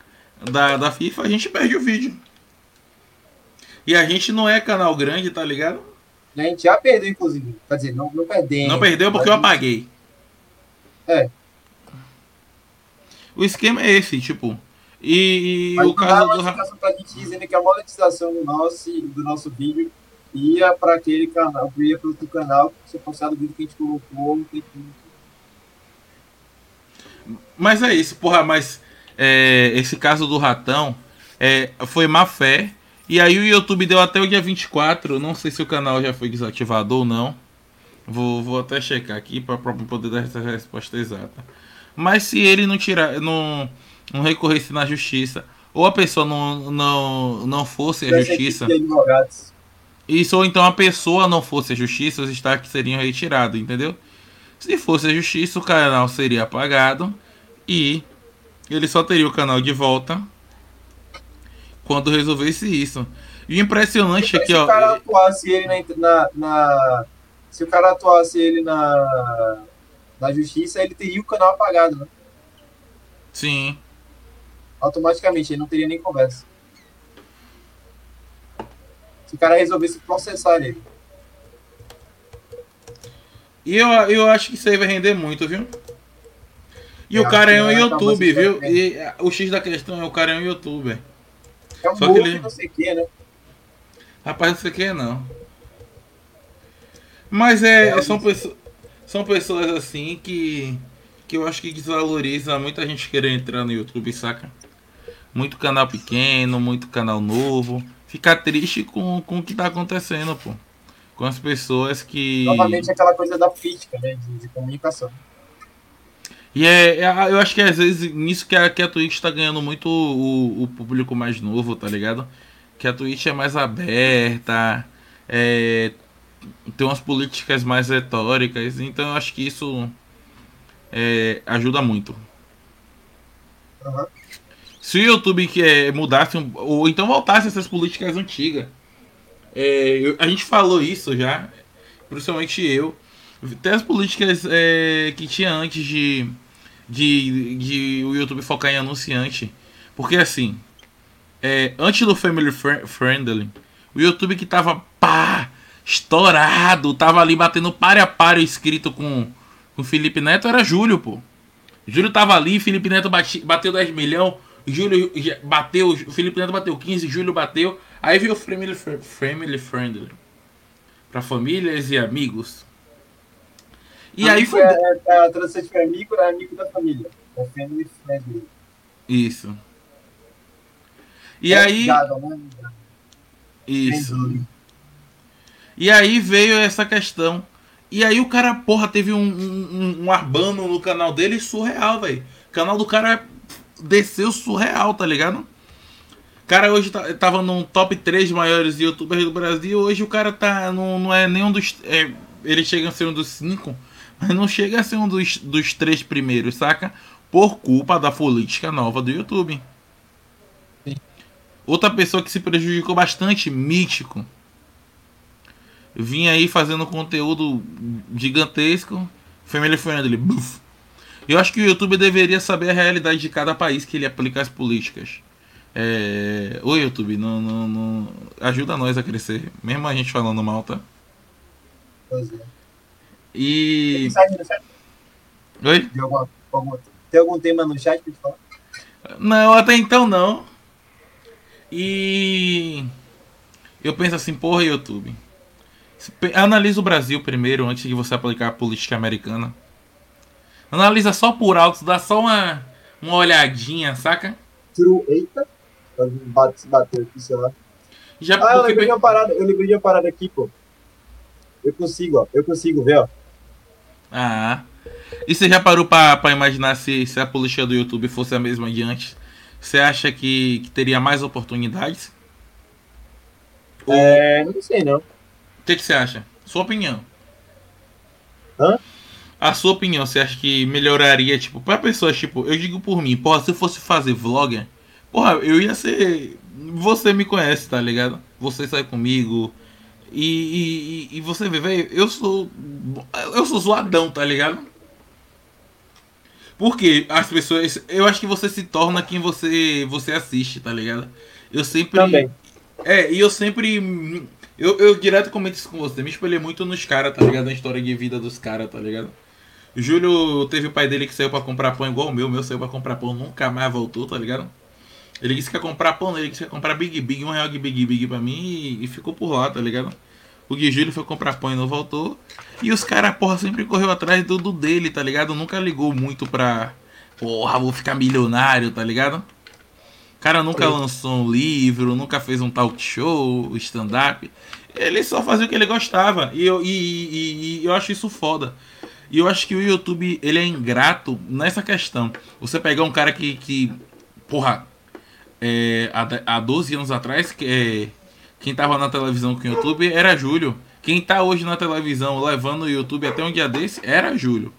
da, da FIFA, a gente perde o vídeo. E a gente não é canal grande, tá ligado? A gente já perdeu, inclusive. Quer dizer, não, não perdemos. Não perdeu porque eu apaguei. É. O esquema é esse, tipo. E, e o caso do. Pra gente dizendo que a monetização do nosso, do nosso vídeo ia para aquele canal, ia para outro canal, se fosse do vídeo que a gente colocou. Que Mas é isso, porra, mas é, esse caso do ratão é, foi má fé. E aí o YouTube deu até o dia 24. Não sei se o canal já foi desativado ou não. Vou, vou até checar aqui para poder dar essa resposta exata. Mas se ele não tirar, não, não recorresse na justiça, ou a pessoa não, não, não fosse a justiça. Isso, ou então a pessoa não fosse a justiça, os destaques seriam retirados, entendeu? Se fosse a justiça, o canal seria apagado e ele só teria o canal de volta quando resolvesse isso. E o impressionante é que, ó. Se o cara atuasse ele na, na, na, Se o cara atuasse ele na na justiça, ele teria o canal apagado, né? Sim. Automaticamente, ele não teria nem conversa. Se o cara resolvesse processar ele. E eu, eu acho que isso aí vai render muito, viu? E eu o cara é um YouTube, viu? E o X da questão é o cara é um youtuber. É um Só que ele... não sei o que, né? Rapaz, não sei o que não. Mas é, é são pessoas são pessoas assim que que eu acho que desvaloriza muita gente querer entrar no YouTube, saca? Muito canal pequeno, muito canal novo. Fica triste com, com o que tá acontecendo, pô. Com as pessoas que. Novamente aquela coisa da política, né? De, de comunicação. E é, é, eu acho que às vezes nisso que a, que a Twitch tá ganhando muito o, o público mais novo, tá ligado? Que a Twitch é mais aberta, é, tem umas políticas mais retóricas, então eu acho que isso é, ajuda muito. Uhum. Se o YouTube quer mudasse, ou então voltasse essas políticas antigas, é, eu, a gente falou isso já, principalmente eu. Tem as políticas é, que tinha antes de, de, de o YouTube focar em anunciante. Porque assim, é, antes do Family Friendly, o YouTube que tava pá, estourado, tava ali batendo pare a pare escrito com o Felipe Neto, era Júlio, pô. Júlio tava ali, Felipe Neto bate, bateu 10 milhões, Júlio bateu, Felipe Neto bateu 15, Júlio bateu. Aí veio o Family, family Friendly. Pra famílias e amigos. E aí foi. É, é, a tradução de amigo é amigo da família. É family friendly. Isso. E é aí. né? Isso. E aí veio essa questão. E aí o cara, porra, teve um, um, um arbano no canal dele surreal, velho. O canal do cara desceu surreal, tá ligado? O cara hoje tá, tava no top 3 maiores youtubers do Brasil. Hoje o cara tá. Não, não é nenhum dos. É, ele chega a ser um dos 5, mas não chega a ser um dos, dos três primeiros, saca? Por culpa da política nova do YouTube. Sim. Outra pessoa que se prejudicou bastante, mítico. Vinha aí fazendo conteúdo gigantesco. Family friendly. Buf. Eu acho que o YouTube deveria saber a realidade de cada país que ele aplica as políticas. É... Oi, YouTube, não, não, não... ajuda nós a crescer, mesmo a gente falando mal, tá? Pois é. E. Oi? Tem algum, algum, tem algum tema no chat pra te falar? Não, até então não. E. Eu penso assim, porra, YouTube. Analisa o Brasil primeiro, antes de você aplicar a política americana. Analisa só por alto, dá só uma, uma olhadinha, saca? True, eita. Bate, bateu aqui, sei lá. Já, ah, eu lembrei de uma parada, eu lembrei de uma parada aqui, pô. Eu consigo, ó. Eu consigo ver, ó. Ah. E você já parou pra, pra imaginar se, se a política do YouTube fosse a mesma de antes? Você acha que, que teria mais oportunidades? É, não sei não. O que, que você acha? Sua opinião. Hã? A sua opinião, você acha que melhoraria, tipo, pra pessoas, tipo, eu digo por mim, porra, se eu fosse fazer vlogger, porra, eu ia ser. Você me conhece, tá ligado? Você sai comigo. E, e, e você vê, velho, eu sou. Eu sou zoadão, tá ligado? Porque as pessoas. Eu acho que você se torna quem você, você assiste, tá ligado? Eu sempre. Também. É, e eu sempre. Eu, eu direto comento isso com você. Me espelhei muito nos caras, tá ligado? Na história de vida dos caras, tá ligado? Júlio teve o pai dele que saiu pra comprar pão igual o meu. O meu saiu pra comprar pão, nunca mais voltou, tá ligado? Ele disse que ia comprar pão, ele disse que ia comprar Big Big, um real de Big Big pra mim e, e ficou por lá, tá ligado? O Gui Júlio foi comprar pão e não voltou. E os caras, porra, sempre correu atrás do, do dele, tá ligado? Nunca ligou muito pra. Porra, vou ficar milionário, tá ligado? O cara nunca lançou um livro, nunca fez um talk show, stand-up. Ele só fazia o que ele gostava. E eu, e, e, e eu acho isso foda. E eu acho que o YouTube, ele é ingrato nessa questão. Você pegar um cara que, que porra, é, há, há 12 anos atrás, que é, quem tava na televisão com o YouTube era Júlio. Quem tá hoje na televisão levando o YouTube até um dia desse era Júlio.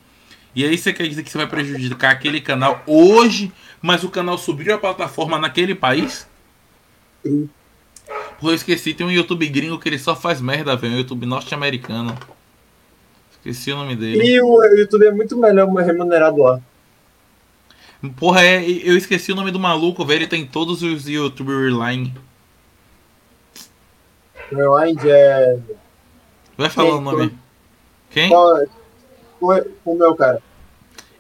E aí você quer dizer que você vai prejudicar aquele canal hoje, mas o canal subiu a plataforma naquele país? Sim. Pô, eu esqueci, tem um YouTube gringo que ele só faz merda, velho. Um YouTube norte-americano. Esqueci o nome dele. E o YouTube é muito melhor remunerado lá. Porra, é, eu esqueci o nome do maluco, velho. Ele tem todos os YouTube Reline. Rewind é. Vai falar o nome. Quem? O, meu cara.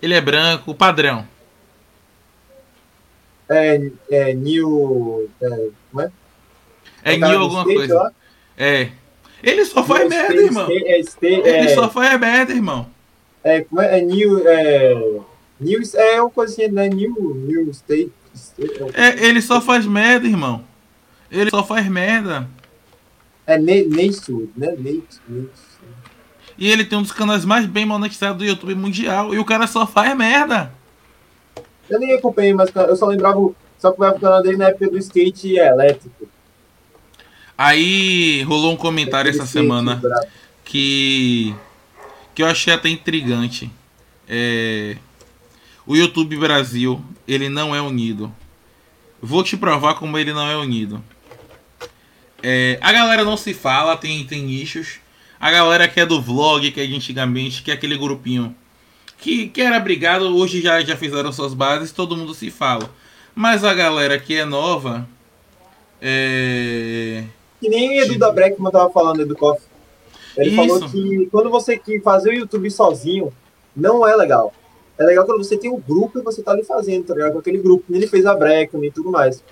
Ele é branco, padrão. É, é New. É, como é? É, é New alguma coisa. Lá? É. Ele só faz New merda, state, irmão. É, state, Ele é, só faz merda, irmão. É, como é? É New. É, new é uma coisinha, né? New, new State. é, ele só faz merda, irmão. Ele só faz merda. É Nate, né? E ele tem um dos canais mais bem monetizados do YouTube mundial. E o cara só faz merda. Eu nem acompanhei, mas eu só lembrava. Só acompanhava o canal dele na época do skate elétrico. Aí rolou um comentário essa semana que que eu achei até intrigante. É, o YouTube Brasil, ele não é unido. Vou te provar como ele não é unido. É, a galera não se fala, tem, tem nichos. A galera que é do vlog, que é de antigamente, que é aquele grupinho que, que era brigado, hoje já, já fizeram suas bases, todo mundo se fala. Mas a galera que é nova. É que nem Edu da Breckman tava falando, Edu Koff. Ele Isso. falou que quando você que fazer o YouTube sozinho, não é legal. É legal quando você tem um grupo e você tá ali fazendo, tá ligado? Com aquele grupo. Ele fez a Breckman e tudo mais.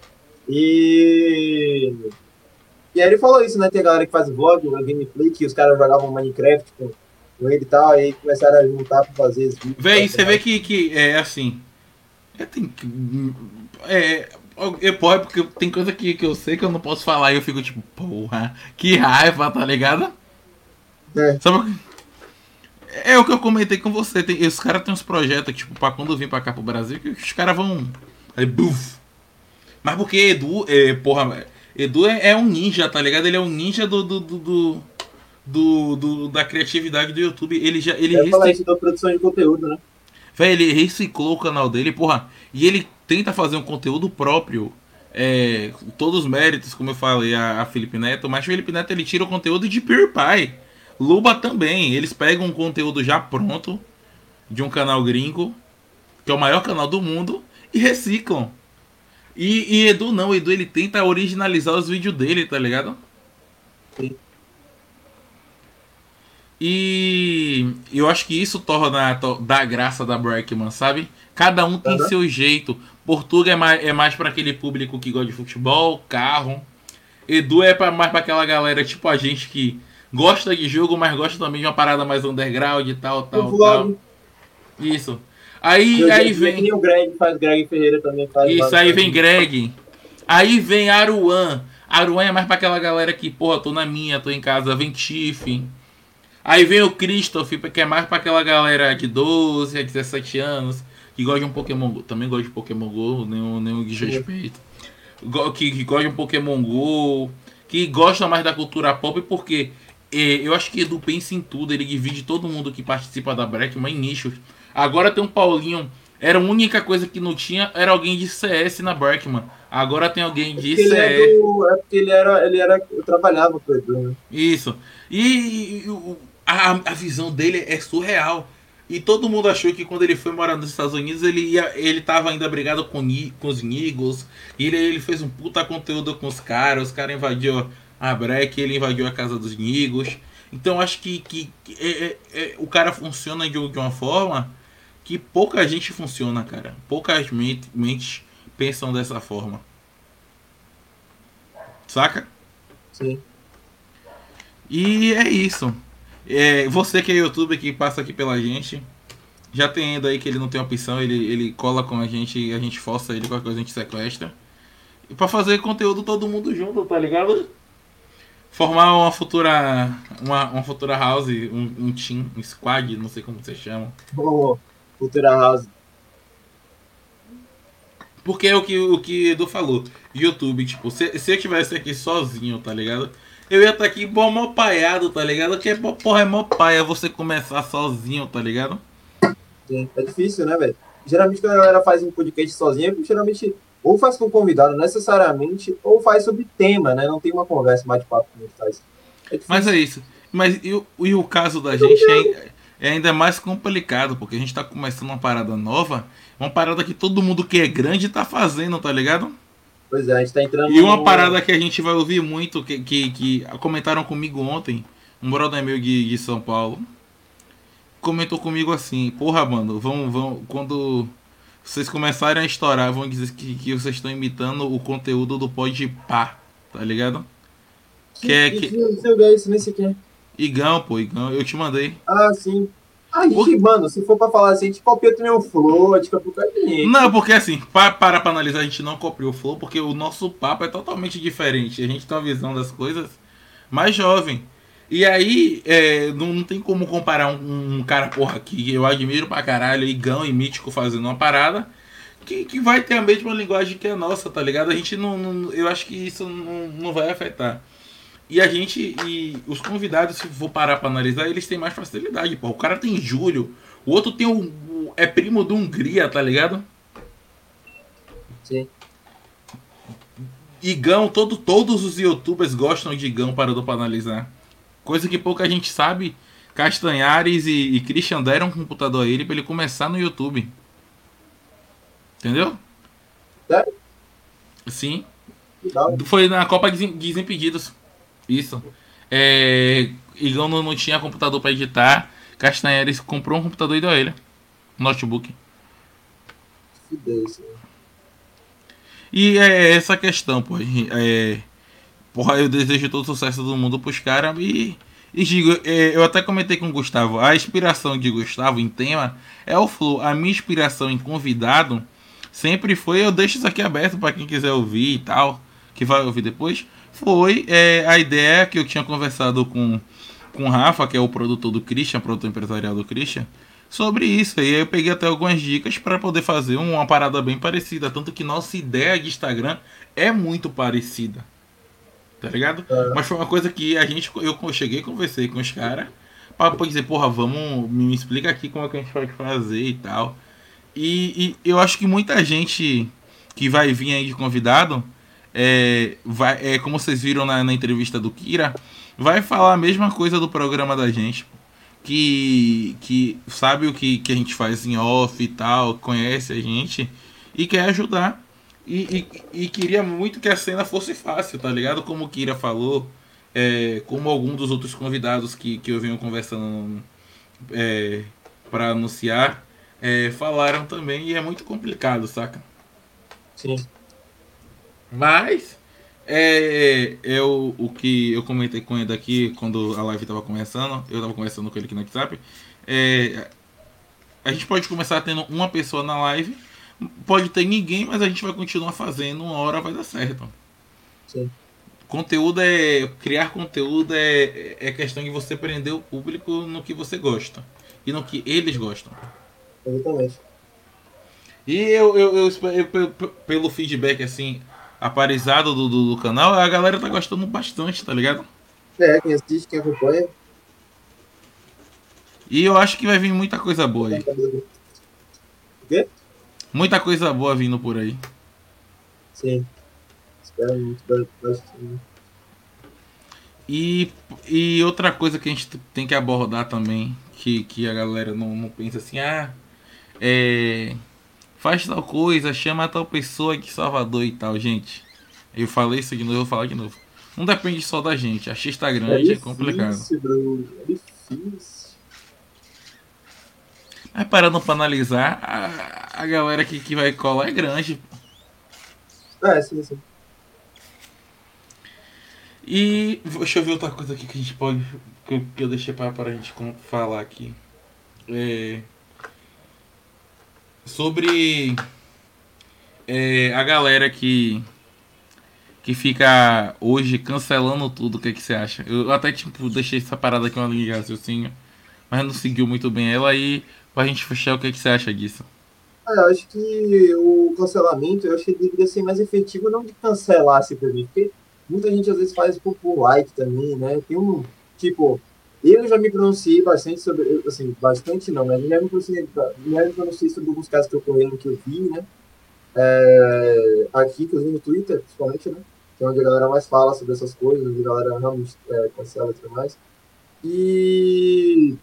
E. E aí ele falou isso, né? Tem a galera que faz vlog, gameplay, que os caras jogavam Minecraft com, com ele e tal, aí começaram a juntar pra fazer esse vídeo. Véi, você vê que, que é assim. É, tem que. É. É, porra, porque tem coisa que, que eu sei que eu não posso falar e eu fico tipo, porra, que raiva, tá ligado? É. Sabe? É o que eu comentei com você. Tem, os caras têm uns projetos, tipo, pra quando vim pra cá pro Brasil, que os caras vão. Aí, buf. Mas porque Edu, é, porra, Edu é, é, um ninja, tá ligado? Ele é um ninja do. do, do, do, do, da criatividade do YouTube. Ele já. Ele reciclou... falar isso da produção de conteúdo, né? Véi, ele reciclou o canal dele, porra. E ele tenta fazer um conteúdo próprio. É, todos os méritos, como eu falei, a, a Felipe Neto, mas o Felipe Neto ele tira o conteúdo de PewDiePie. Luba também, eles pegam um conteúdo já pronto de um canal gringo, que é o maior canal do mundo, e reciclam. E, e Edu não, Edu ele tenta originalizar os vídeos dele, tá ligado? Sim. E eu acho que isso torna da graça da Brackman, sabe? Cada um tem uhum. seu jeito. Portuga é mais, é mais para aquele público que gosta de futebol, carro. Edu é pra, mais para aquela galera tipo a gente que gosta de jogo, mas gosta também de uma parada mais underground e tal, tal, tal. Isso. Aí, eu aí vem. O Greg faz Greg Ferreira também faz. Isso, aí vem Greg. Aí vem Aruan. Aruan é mais pra aquela galera que, porra, tô na minha, tô em casa, vem Tiff. Aí vem o Christoph, que é mais pra aquela galera de 12 a 17 anos, que gosta de um Pokémon Go. Também gosta de Pokémon Go, nenhum, nenhum desrespeito. Que, que gosta de um Pokémon Go, que gosta mais da cultura pop, porque eu acho que Edu pensa em tudo, ele divide todo mundo que participa da Breckman em nichos. Agora tem um Paulinho. Era a única coisa que não tinha, era alguém de CS na Breckman. Agora tem alguém de é CS. É, do, é porque ele era, ele era. Eu trabalhava com Edu, né? Isso. E, e a, a visão dele é surreal. E todo mundo achou que quando ele foi morar nos Estados Unidos, ele ia, ele tava ainda brigado com, com os Eagles. E ele, ele fez um puta conteúdo com os caras. Os caras invadiu a Breck, ele invadiu a casa dos Nigos. Então acho que, que, que é, é, é, o cara funciona de, de, uma forma que pouca gente funciona, cara. Poucas mentes, mentes pensam dessa forma. Saca? Sim. E é isso. É, você que é youtuber que passa aqui pela gente, já tem ainda aí que ele não tem opção, ele, ele cola com a gente e a gente força ele, qualquer coisa a gente sequestra. E pra fazer conteúdo todo mundo junto, tá ligado? Formar uma futura uma, uma futura house, um, um team, um squad, não sei como você chama. Oh, futura house. Porque é o que o que Edu falou, YouTube, tipo, se, se eu tivesse aqui sozinho, tá ligado? Eu ia estar tá aqui bom mó paiado, tá ligado? Que porra é mó paia você começar sozinho, tá ligado? É difícil, né, velho? Geralmente quando a galera faz um podcast sozinha, geralmente ou faz com convidado necessariamente, ou faz sobre tema, né? Não tem uma conversa, bate-papo como faz. É Mas é isso. Mas e, e o caso da gente é, é, ainda mais complicado, porque a gente tá começando uma parada nova, uma parada que todo mundo que é grande tá fazendo, tá ligado? Pois é, a gente tá entrando. E uma no... parada que a gente vai ouvir muito, que, que, que comentaram comigo ontem, um brother meu de, de São Paulo, comentou comigo assim, porra, mano, vamos, vamos, quando vocês começarem a estourar, vão dizer que, que vocês estão imitando o conteúdo do Pode Pá, tá ligado? Que, que é que. Gay, isso nem sequer. Igão, pô, Igão, eu te mandei. Ah, sim. A gente, mano, se for pra falar assim, a gente copia também o Flow, a gente copia o Não, porque assim, para, para pra analisar, a gente não copiou o Flow, porque o nosso papo é totalmente diferente. A gente tem uma visão das coisas mais jovem. E aí, é, não, não, tem como comparar um, um, cara, porra, que eu admiro pra caralho, Igão e Mítico fazendo uma parada, que, que vai ter a mesma linguagem que a nossa, tá ligado? A gente não. não eu acho que isso não, não vai afetar. E a gente, e os convidados, se for parar pra analisar, eles têm mais facilidade, pô. O cara tem Júlio, o outro tem o. É primo do Hungria, tá ligado? Sim. Igão, todo, todos os youtubers gostam de Igão para do pra analisar. Coisa que pouca gente sabe. Castanhares e, e Christian deram um computador a ele para ele começar no YouTube. Entendeu? Sério? Sim. Foi na Copa Desimpedidos. Isso. É, Igão não, não tinha computador para editar. Castanhares comprou um computador e deu a ele. notebook. Fudeu isso. E é essa questão, pô. É, porra, eu desejo todo o sucesso do mundo pros caras e. E digo, é, eu até comentei com o Gustavo, a inspiração de Gustavo em tema é o flow. A minha inspiração em convidado sempre foi, eu deixo isso aqui aberto para quem quiser ouvir e tal, que vai ouvir depois, foi é, a ideia que eu tinha conversado com, com o Rafa, que é o produtor do Christian, produtor empresarial do Christian, sobre isso. E aí eu peguei até algumas dicas para poder fazer uma parada bem parecida. Tanto que nossa ideia de Instagram é muito parecida. Tá ligado? É. Mas foi uma coisa que a gente. Eu cheguei conversei com os caras. Pra dizer, porra, vamos. Me explica aqui como é que a gente pode fazer e tal. E, e eu acho que muita gente que vai vir aí de convidado. É, vai, é, como vocês viram na, na entrevista do Kira, vai falar a mesma coisa do programa da gente que, que sabe o que, que a gente faz em off e tal, conhece a gente e quer ajudar. E, e, e queria muito que a cena fosse fácil, tá ligado? Como o Kira falou, é, como algum dos outros convidados que, que eu venho conversando é, para anunciar, é, falaram também, e é muito complicado, saca? Sim. Mas é, é o, que eu comentei com ele aqui quando a live estava começando. Eu estava conversando com ele aqui no WhatsApp. É, a gente pode começar tendo uma pessoa na live. Pode ter ninguém, mas a gente vai continuar fazendo. Uma hora vai dar certo. Sim. Conteúdo é. Criar conteúdo é, é questão de você prender o público no que você gosta. E no que eles gostam. Exatamente. E eu, eu, eu, eu pelo feedback assim, aparelhado do, do, do, canal, a galera tá gostando bastante, tá ligado? É, quem assiste, quem acompanha. E eu acho que vai vir muita coisa boa aí. O quê? Muita coisa boa vindo por aí. Sim. Espero muito. E, e outra coisa que a gente tem que abordar também, que, que a galera não, não pensa assim, ah, é faz tal coisa, chama tal pessoa de Salvador e tal, gente. Eu falei isso de novo, eu vou falar de novo. Não depende só da gente. A X tá grande, é, difícil, é complicado. Bro. É difícil. Mas parando pra analisar, a, a galera que, que vai colar é grande. É, sim, sim. E deixa eu ver outra coisa aqui que a gente pode. que, que eu deixei para, para a gente falar aqui. É sobre é, a galera que que fica hoje cancelando tudo, o que, que você acha? Eu até tipo deixei essa parada aqui uma linha de raciocínio, mas não seguiu muito bem ela aí pra gente fechar o que, que você acha disso? Eu acho que o cancelamento, eu acho que deveria ser mais efetivo não de cancelar simplesmente, porque muita gente às vezes faz por, por like também, né? Tem um, tipo, eu já me pronunciei bastante sobre, assim, bastante não, mas já me pronunciei, já me pronunciei sobre alguns casos que ocorreram que eu vi, né? É, aqui, inclusive no Twitter, principalmente, né? Que é onde a galera mais fala sobre essas coisas, onde a galera realmente é, cancela e tudo mais. E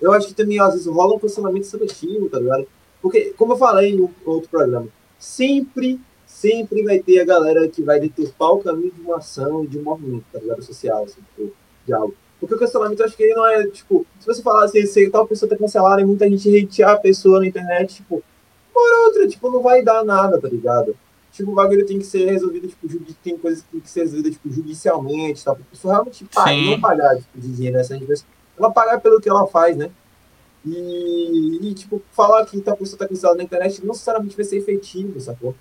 eu acho que também, às vezes, rola um cancelamento seletivo, tá ligado? Porque, como eu falei no outro programa, sempre, sempre vai ter a galera que vai deturpar o caminho de uma ação e de um movimento, tá ligado? Social, assim, tipo, de algo. Porque o cancelamento, eu acho que ele não é, tipo, se você falar assim, se tal pessoa tá cancelada e muita gente hatear a pessoa na internet, tipo, por outra, tipo, não vai dar nada, tá ligado? Tipo, o bagulho tem que ser resolvido, tipo, tem coisas que tem que ser resolvidas, tipo, judicialmente, tá? Pra pessoa realmente pagar, não pagar, tipo, de dinheiro nessa gente, ela pagar pelo que ela faz, né? E, e, tipo, falar que tal pessoa tá cancelada na internet não necessariamente vai ser efetivo, sacou?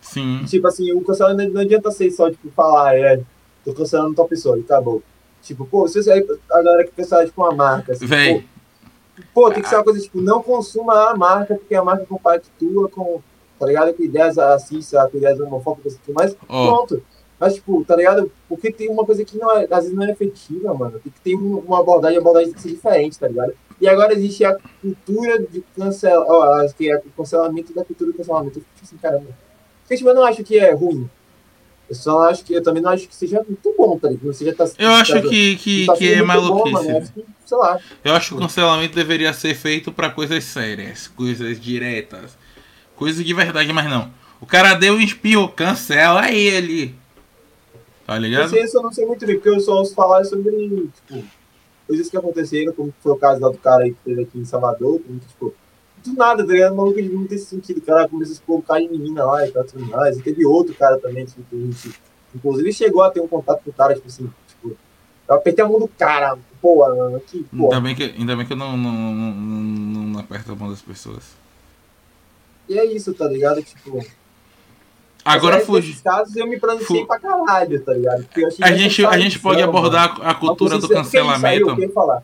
Sim. Tipo assim, o cancelamento não adianta ser só, tipo, falar, é, tô cancelando tal pessoa e acabou. Tipo, pô, se você, a galera que pensa, tipo, uma marca. Assim, Véi. Pô, pô, tem que ser uma coisa, tipo, não consuma a marca, porque a marca compactua com, tá ligado? Com ideias racistas, com ideias homofóbicas e tudo mais. Oh. Pronto. Mas, tipo, tá ligado? Porque tem uma coisa que não é, às vezes não é efetiva, mano. Tem que ter uma abordagem, a abordagem tem que ser diferente, tá ligado? E agora existe a cultura de cancelar, ó, que é o cancelamento da cultura do cancelamento. Eu fico assim, caramba. Porque, tipo, eu não acho que é ruim. Eu só acho que eu também não acho que seja muito bom, tá ligado? Seja, tá, eu acho tá, que, que, tá que é maluquice. Bom, acho que, sei lá. Eu acho que o cancelamento deveria ser feito para coisas sérias, coisas diretas, coisas de verdade, mas não. O cara deu um espirro, cancela ele. Tá ligado? Isso eu não sei muito bem, porque eu só ouço falar sobre tipo, coisas que aconteceram, como foi o caso lá do cara aí que teve aqui em Salvador, como, tipo, do nada, tá ligado? O maluco não tem sentido. O cara começou a se colocar em menina lá e tal, tudo mais. E teve outro cara também, tipo, que a gente. Inclusive chegou a ter um contato com o cara, tipo assim, tipo. Eu apertei a mão do cara, pô, mano, que. Ainda bem que, ainda bem que eu não, não, não, não, não aperto a mão das pessoas. E é isso, tá ligado? Tipo. Agora fugi. casos eu me pronunciei pra caralho, tá ligado? a gente, a gente pode abordar a cultura do cancelamento. eu queria falar.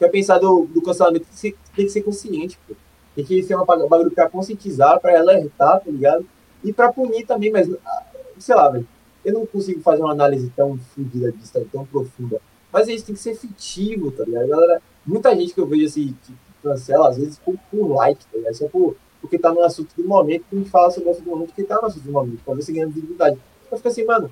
Eu pensar do, do cancelamento tem que, ser, tem que ser consciente, pô. Tem que ser uma bagulho pra conscientizar, pra alertar, tá ligado? E pra punir também, mas, ah, sei lá, velho. Eu não consigo fazer uma análise tão fodida disso, tão profunda. Mas isso tem que ser efetivo, tá ligado? Galera, muita gente que eu vejo assim, que cancela, às vezes, por, por like, tá ligado? Só por porque tá no assunto do momento, gente fala sobre o assunto do momento, porque tá no assunto do momento, pra ver se ganha visibilidade. Eu fico assim, mano,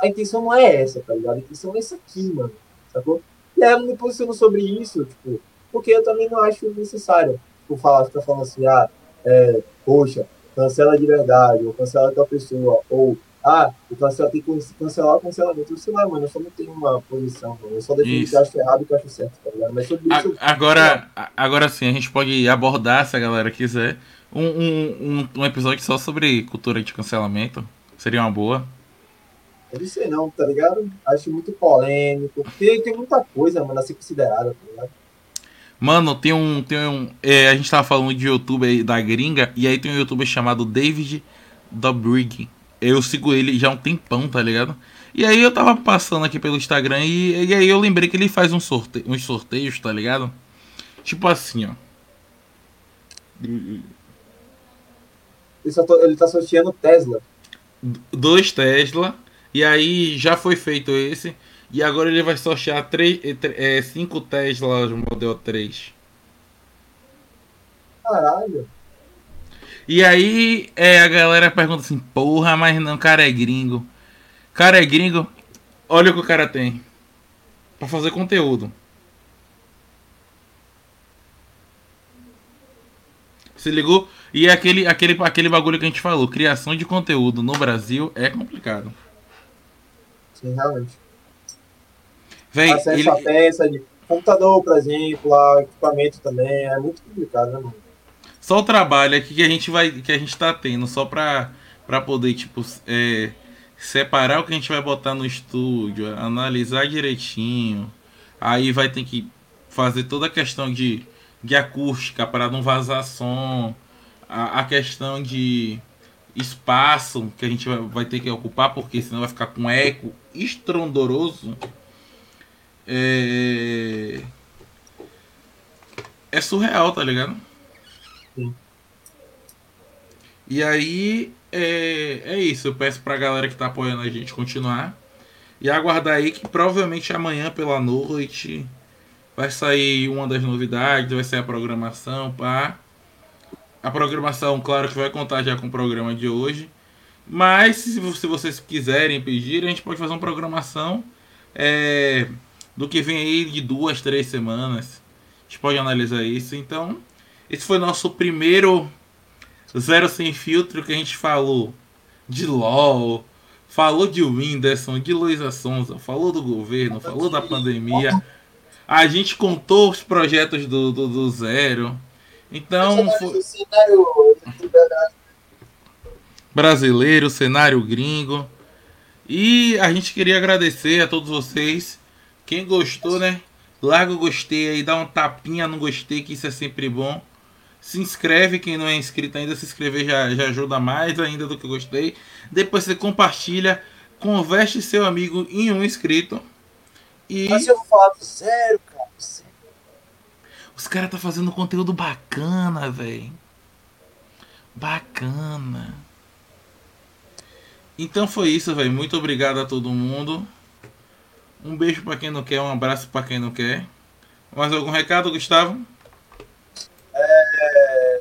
a intenção não é essa, tá ligado? A intenção é essa aqui, mano, sacou? E aí eu me posiciono sobre isso, tipo, porque eu também não acho necessário, tipo, falar, ficar falando assim, ah, é, poxa, cancela de verdade, ou cancela tal pessoa, ou ah, o cancela, tem que cancelar o cancelamento. Eu sei lá, mano, eu só não tenho uma posição, mano. Eu só defino o que eu acho errado e o que eu acho certo, tá ligado? Mas sobre isso. Agora, agora sim, a gente pode abordar, se a galera quiser, um, um, um, episódio só sobre cultura de cancelamento. Seria uma boa. Eu não sei não, tá ligado? Acho muito polêmico. Porque tem muita coisa, mano, a ser considerada, tá ligado? Mano, tem um. Tem um é, a gente tava falando de YouTube da gringa, e aí tem um youtuber chamado David Dobrik eu sigo ele já há um tempão, tá ligado? E aí eu tava passando aqui pelo Instagram e, e aí eu lembrei que ele faz um sorte, uns sorteios, tá ligado? Tipo assim, ó. Ele, tô, ele tá sorteando Tesla. Dois Tesla. E aí já foi feito esse. E agora ele vai sortear três, é, cinco Teslas Model 3. Caralho. E aí é, a galera pergunta assim, porra, mas não, cara é gringo. Cara é gringo, olha o que o cara tem. Pra fazer conteúdo. Se ligou? E aquele, aquele, aquele bagulho que a gente falou, criação de conteúdo no Brasil é complicado. Sim, realmente. Vem, Acesso ele... a peça de computador, por exemplo, equipamento também, é muito complicado, né, mano? Só o trabalho aqui que a gente vai que a gente tá tendo só pra, pra poder tipo é, separar o que a gente vai botar no estúdio, analisar direitinho. Aí vai ter que fazer toda a questão de, de acústica para não vazar som, a, a, questão de espaço que a gente vai, vai ter que ocupar, porque senão vai ficar com eco estrondoroso. É, é surreal, tá ligado? E aí é, é isso. Eu peço pra galera que tá apoiando a gente continuar. E aguardar aí que provavelmente amanhã pela noite vai sair uma das novidades, vai sair a programação, pá. A programação, claro que vai contar já com o programa de hoje. Mas se, se vocês quiserem pedir, a gente pode fazer uma programação é, do que vem aí de duas, três semanas. A gente pode analisar isso. Então, esse foi nosso primeiro Zero Sem Filtro que a gente falou de LOL, falou de Whindersson, de Luísa Sonza, falou do governo, falou da pandemia. A gente contou os projetos do, do, do Zero. Então. Foi... Brasileiro, cenário gringo. E a gente queria agradecer a todos vocês. Quem gostou, né? Larga o gostei aí, dá um tapinha no gostei, que isso é sempre bom. Se inscreve, quem não é inscrito ainda, se inscrever já, já ajuda mais ainda do que eu gostei. Depois você compartilha, converte seu amigo em um inscrito. E... Mas eu vou falar do zero, cara. Os caras tá fazendo conteúdo bacana, velho. Bacana. Então foi isso, velho. Muito obrigado a todo mundo. Um beijo para quem não quer, um abraço para quem não quer. Mais algum recado, Gustavo? É...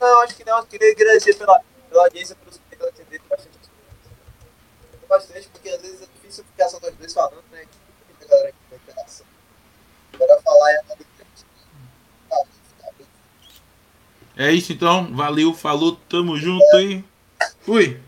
Não, acho que não. Eu queria agradecer pela, pela audiência, pelos pela TV, bastante. Bastante, porque às vezes é difícil ficar só nós dois falando, né? A galera aqui na interação. Agora falar é É isso então, valeu, falou, tamo junto e fui!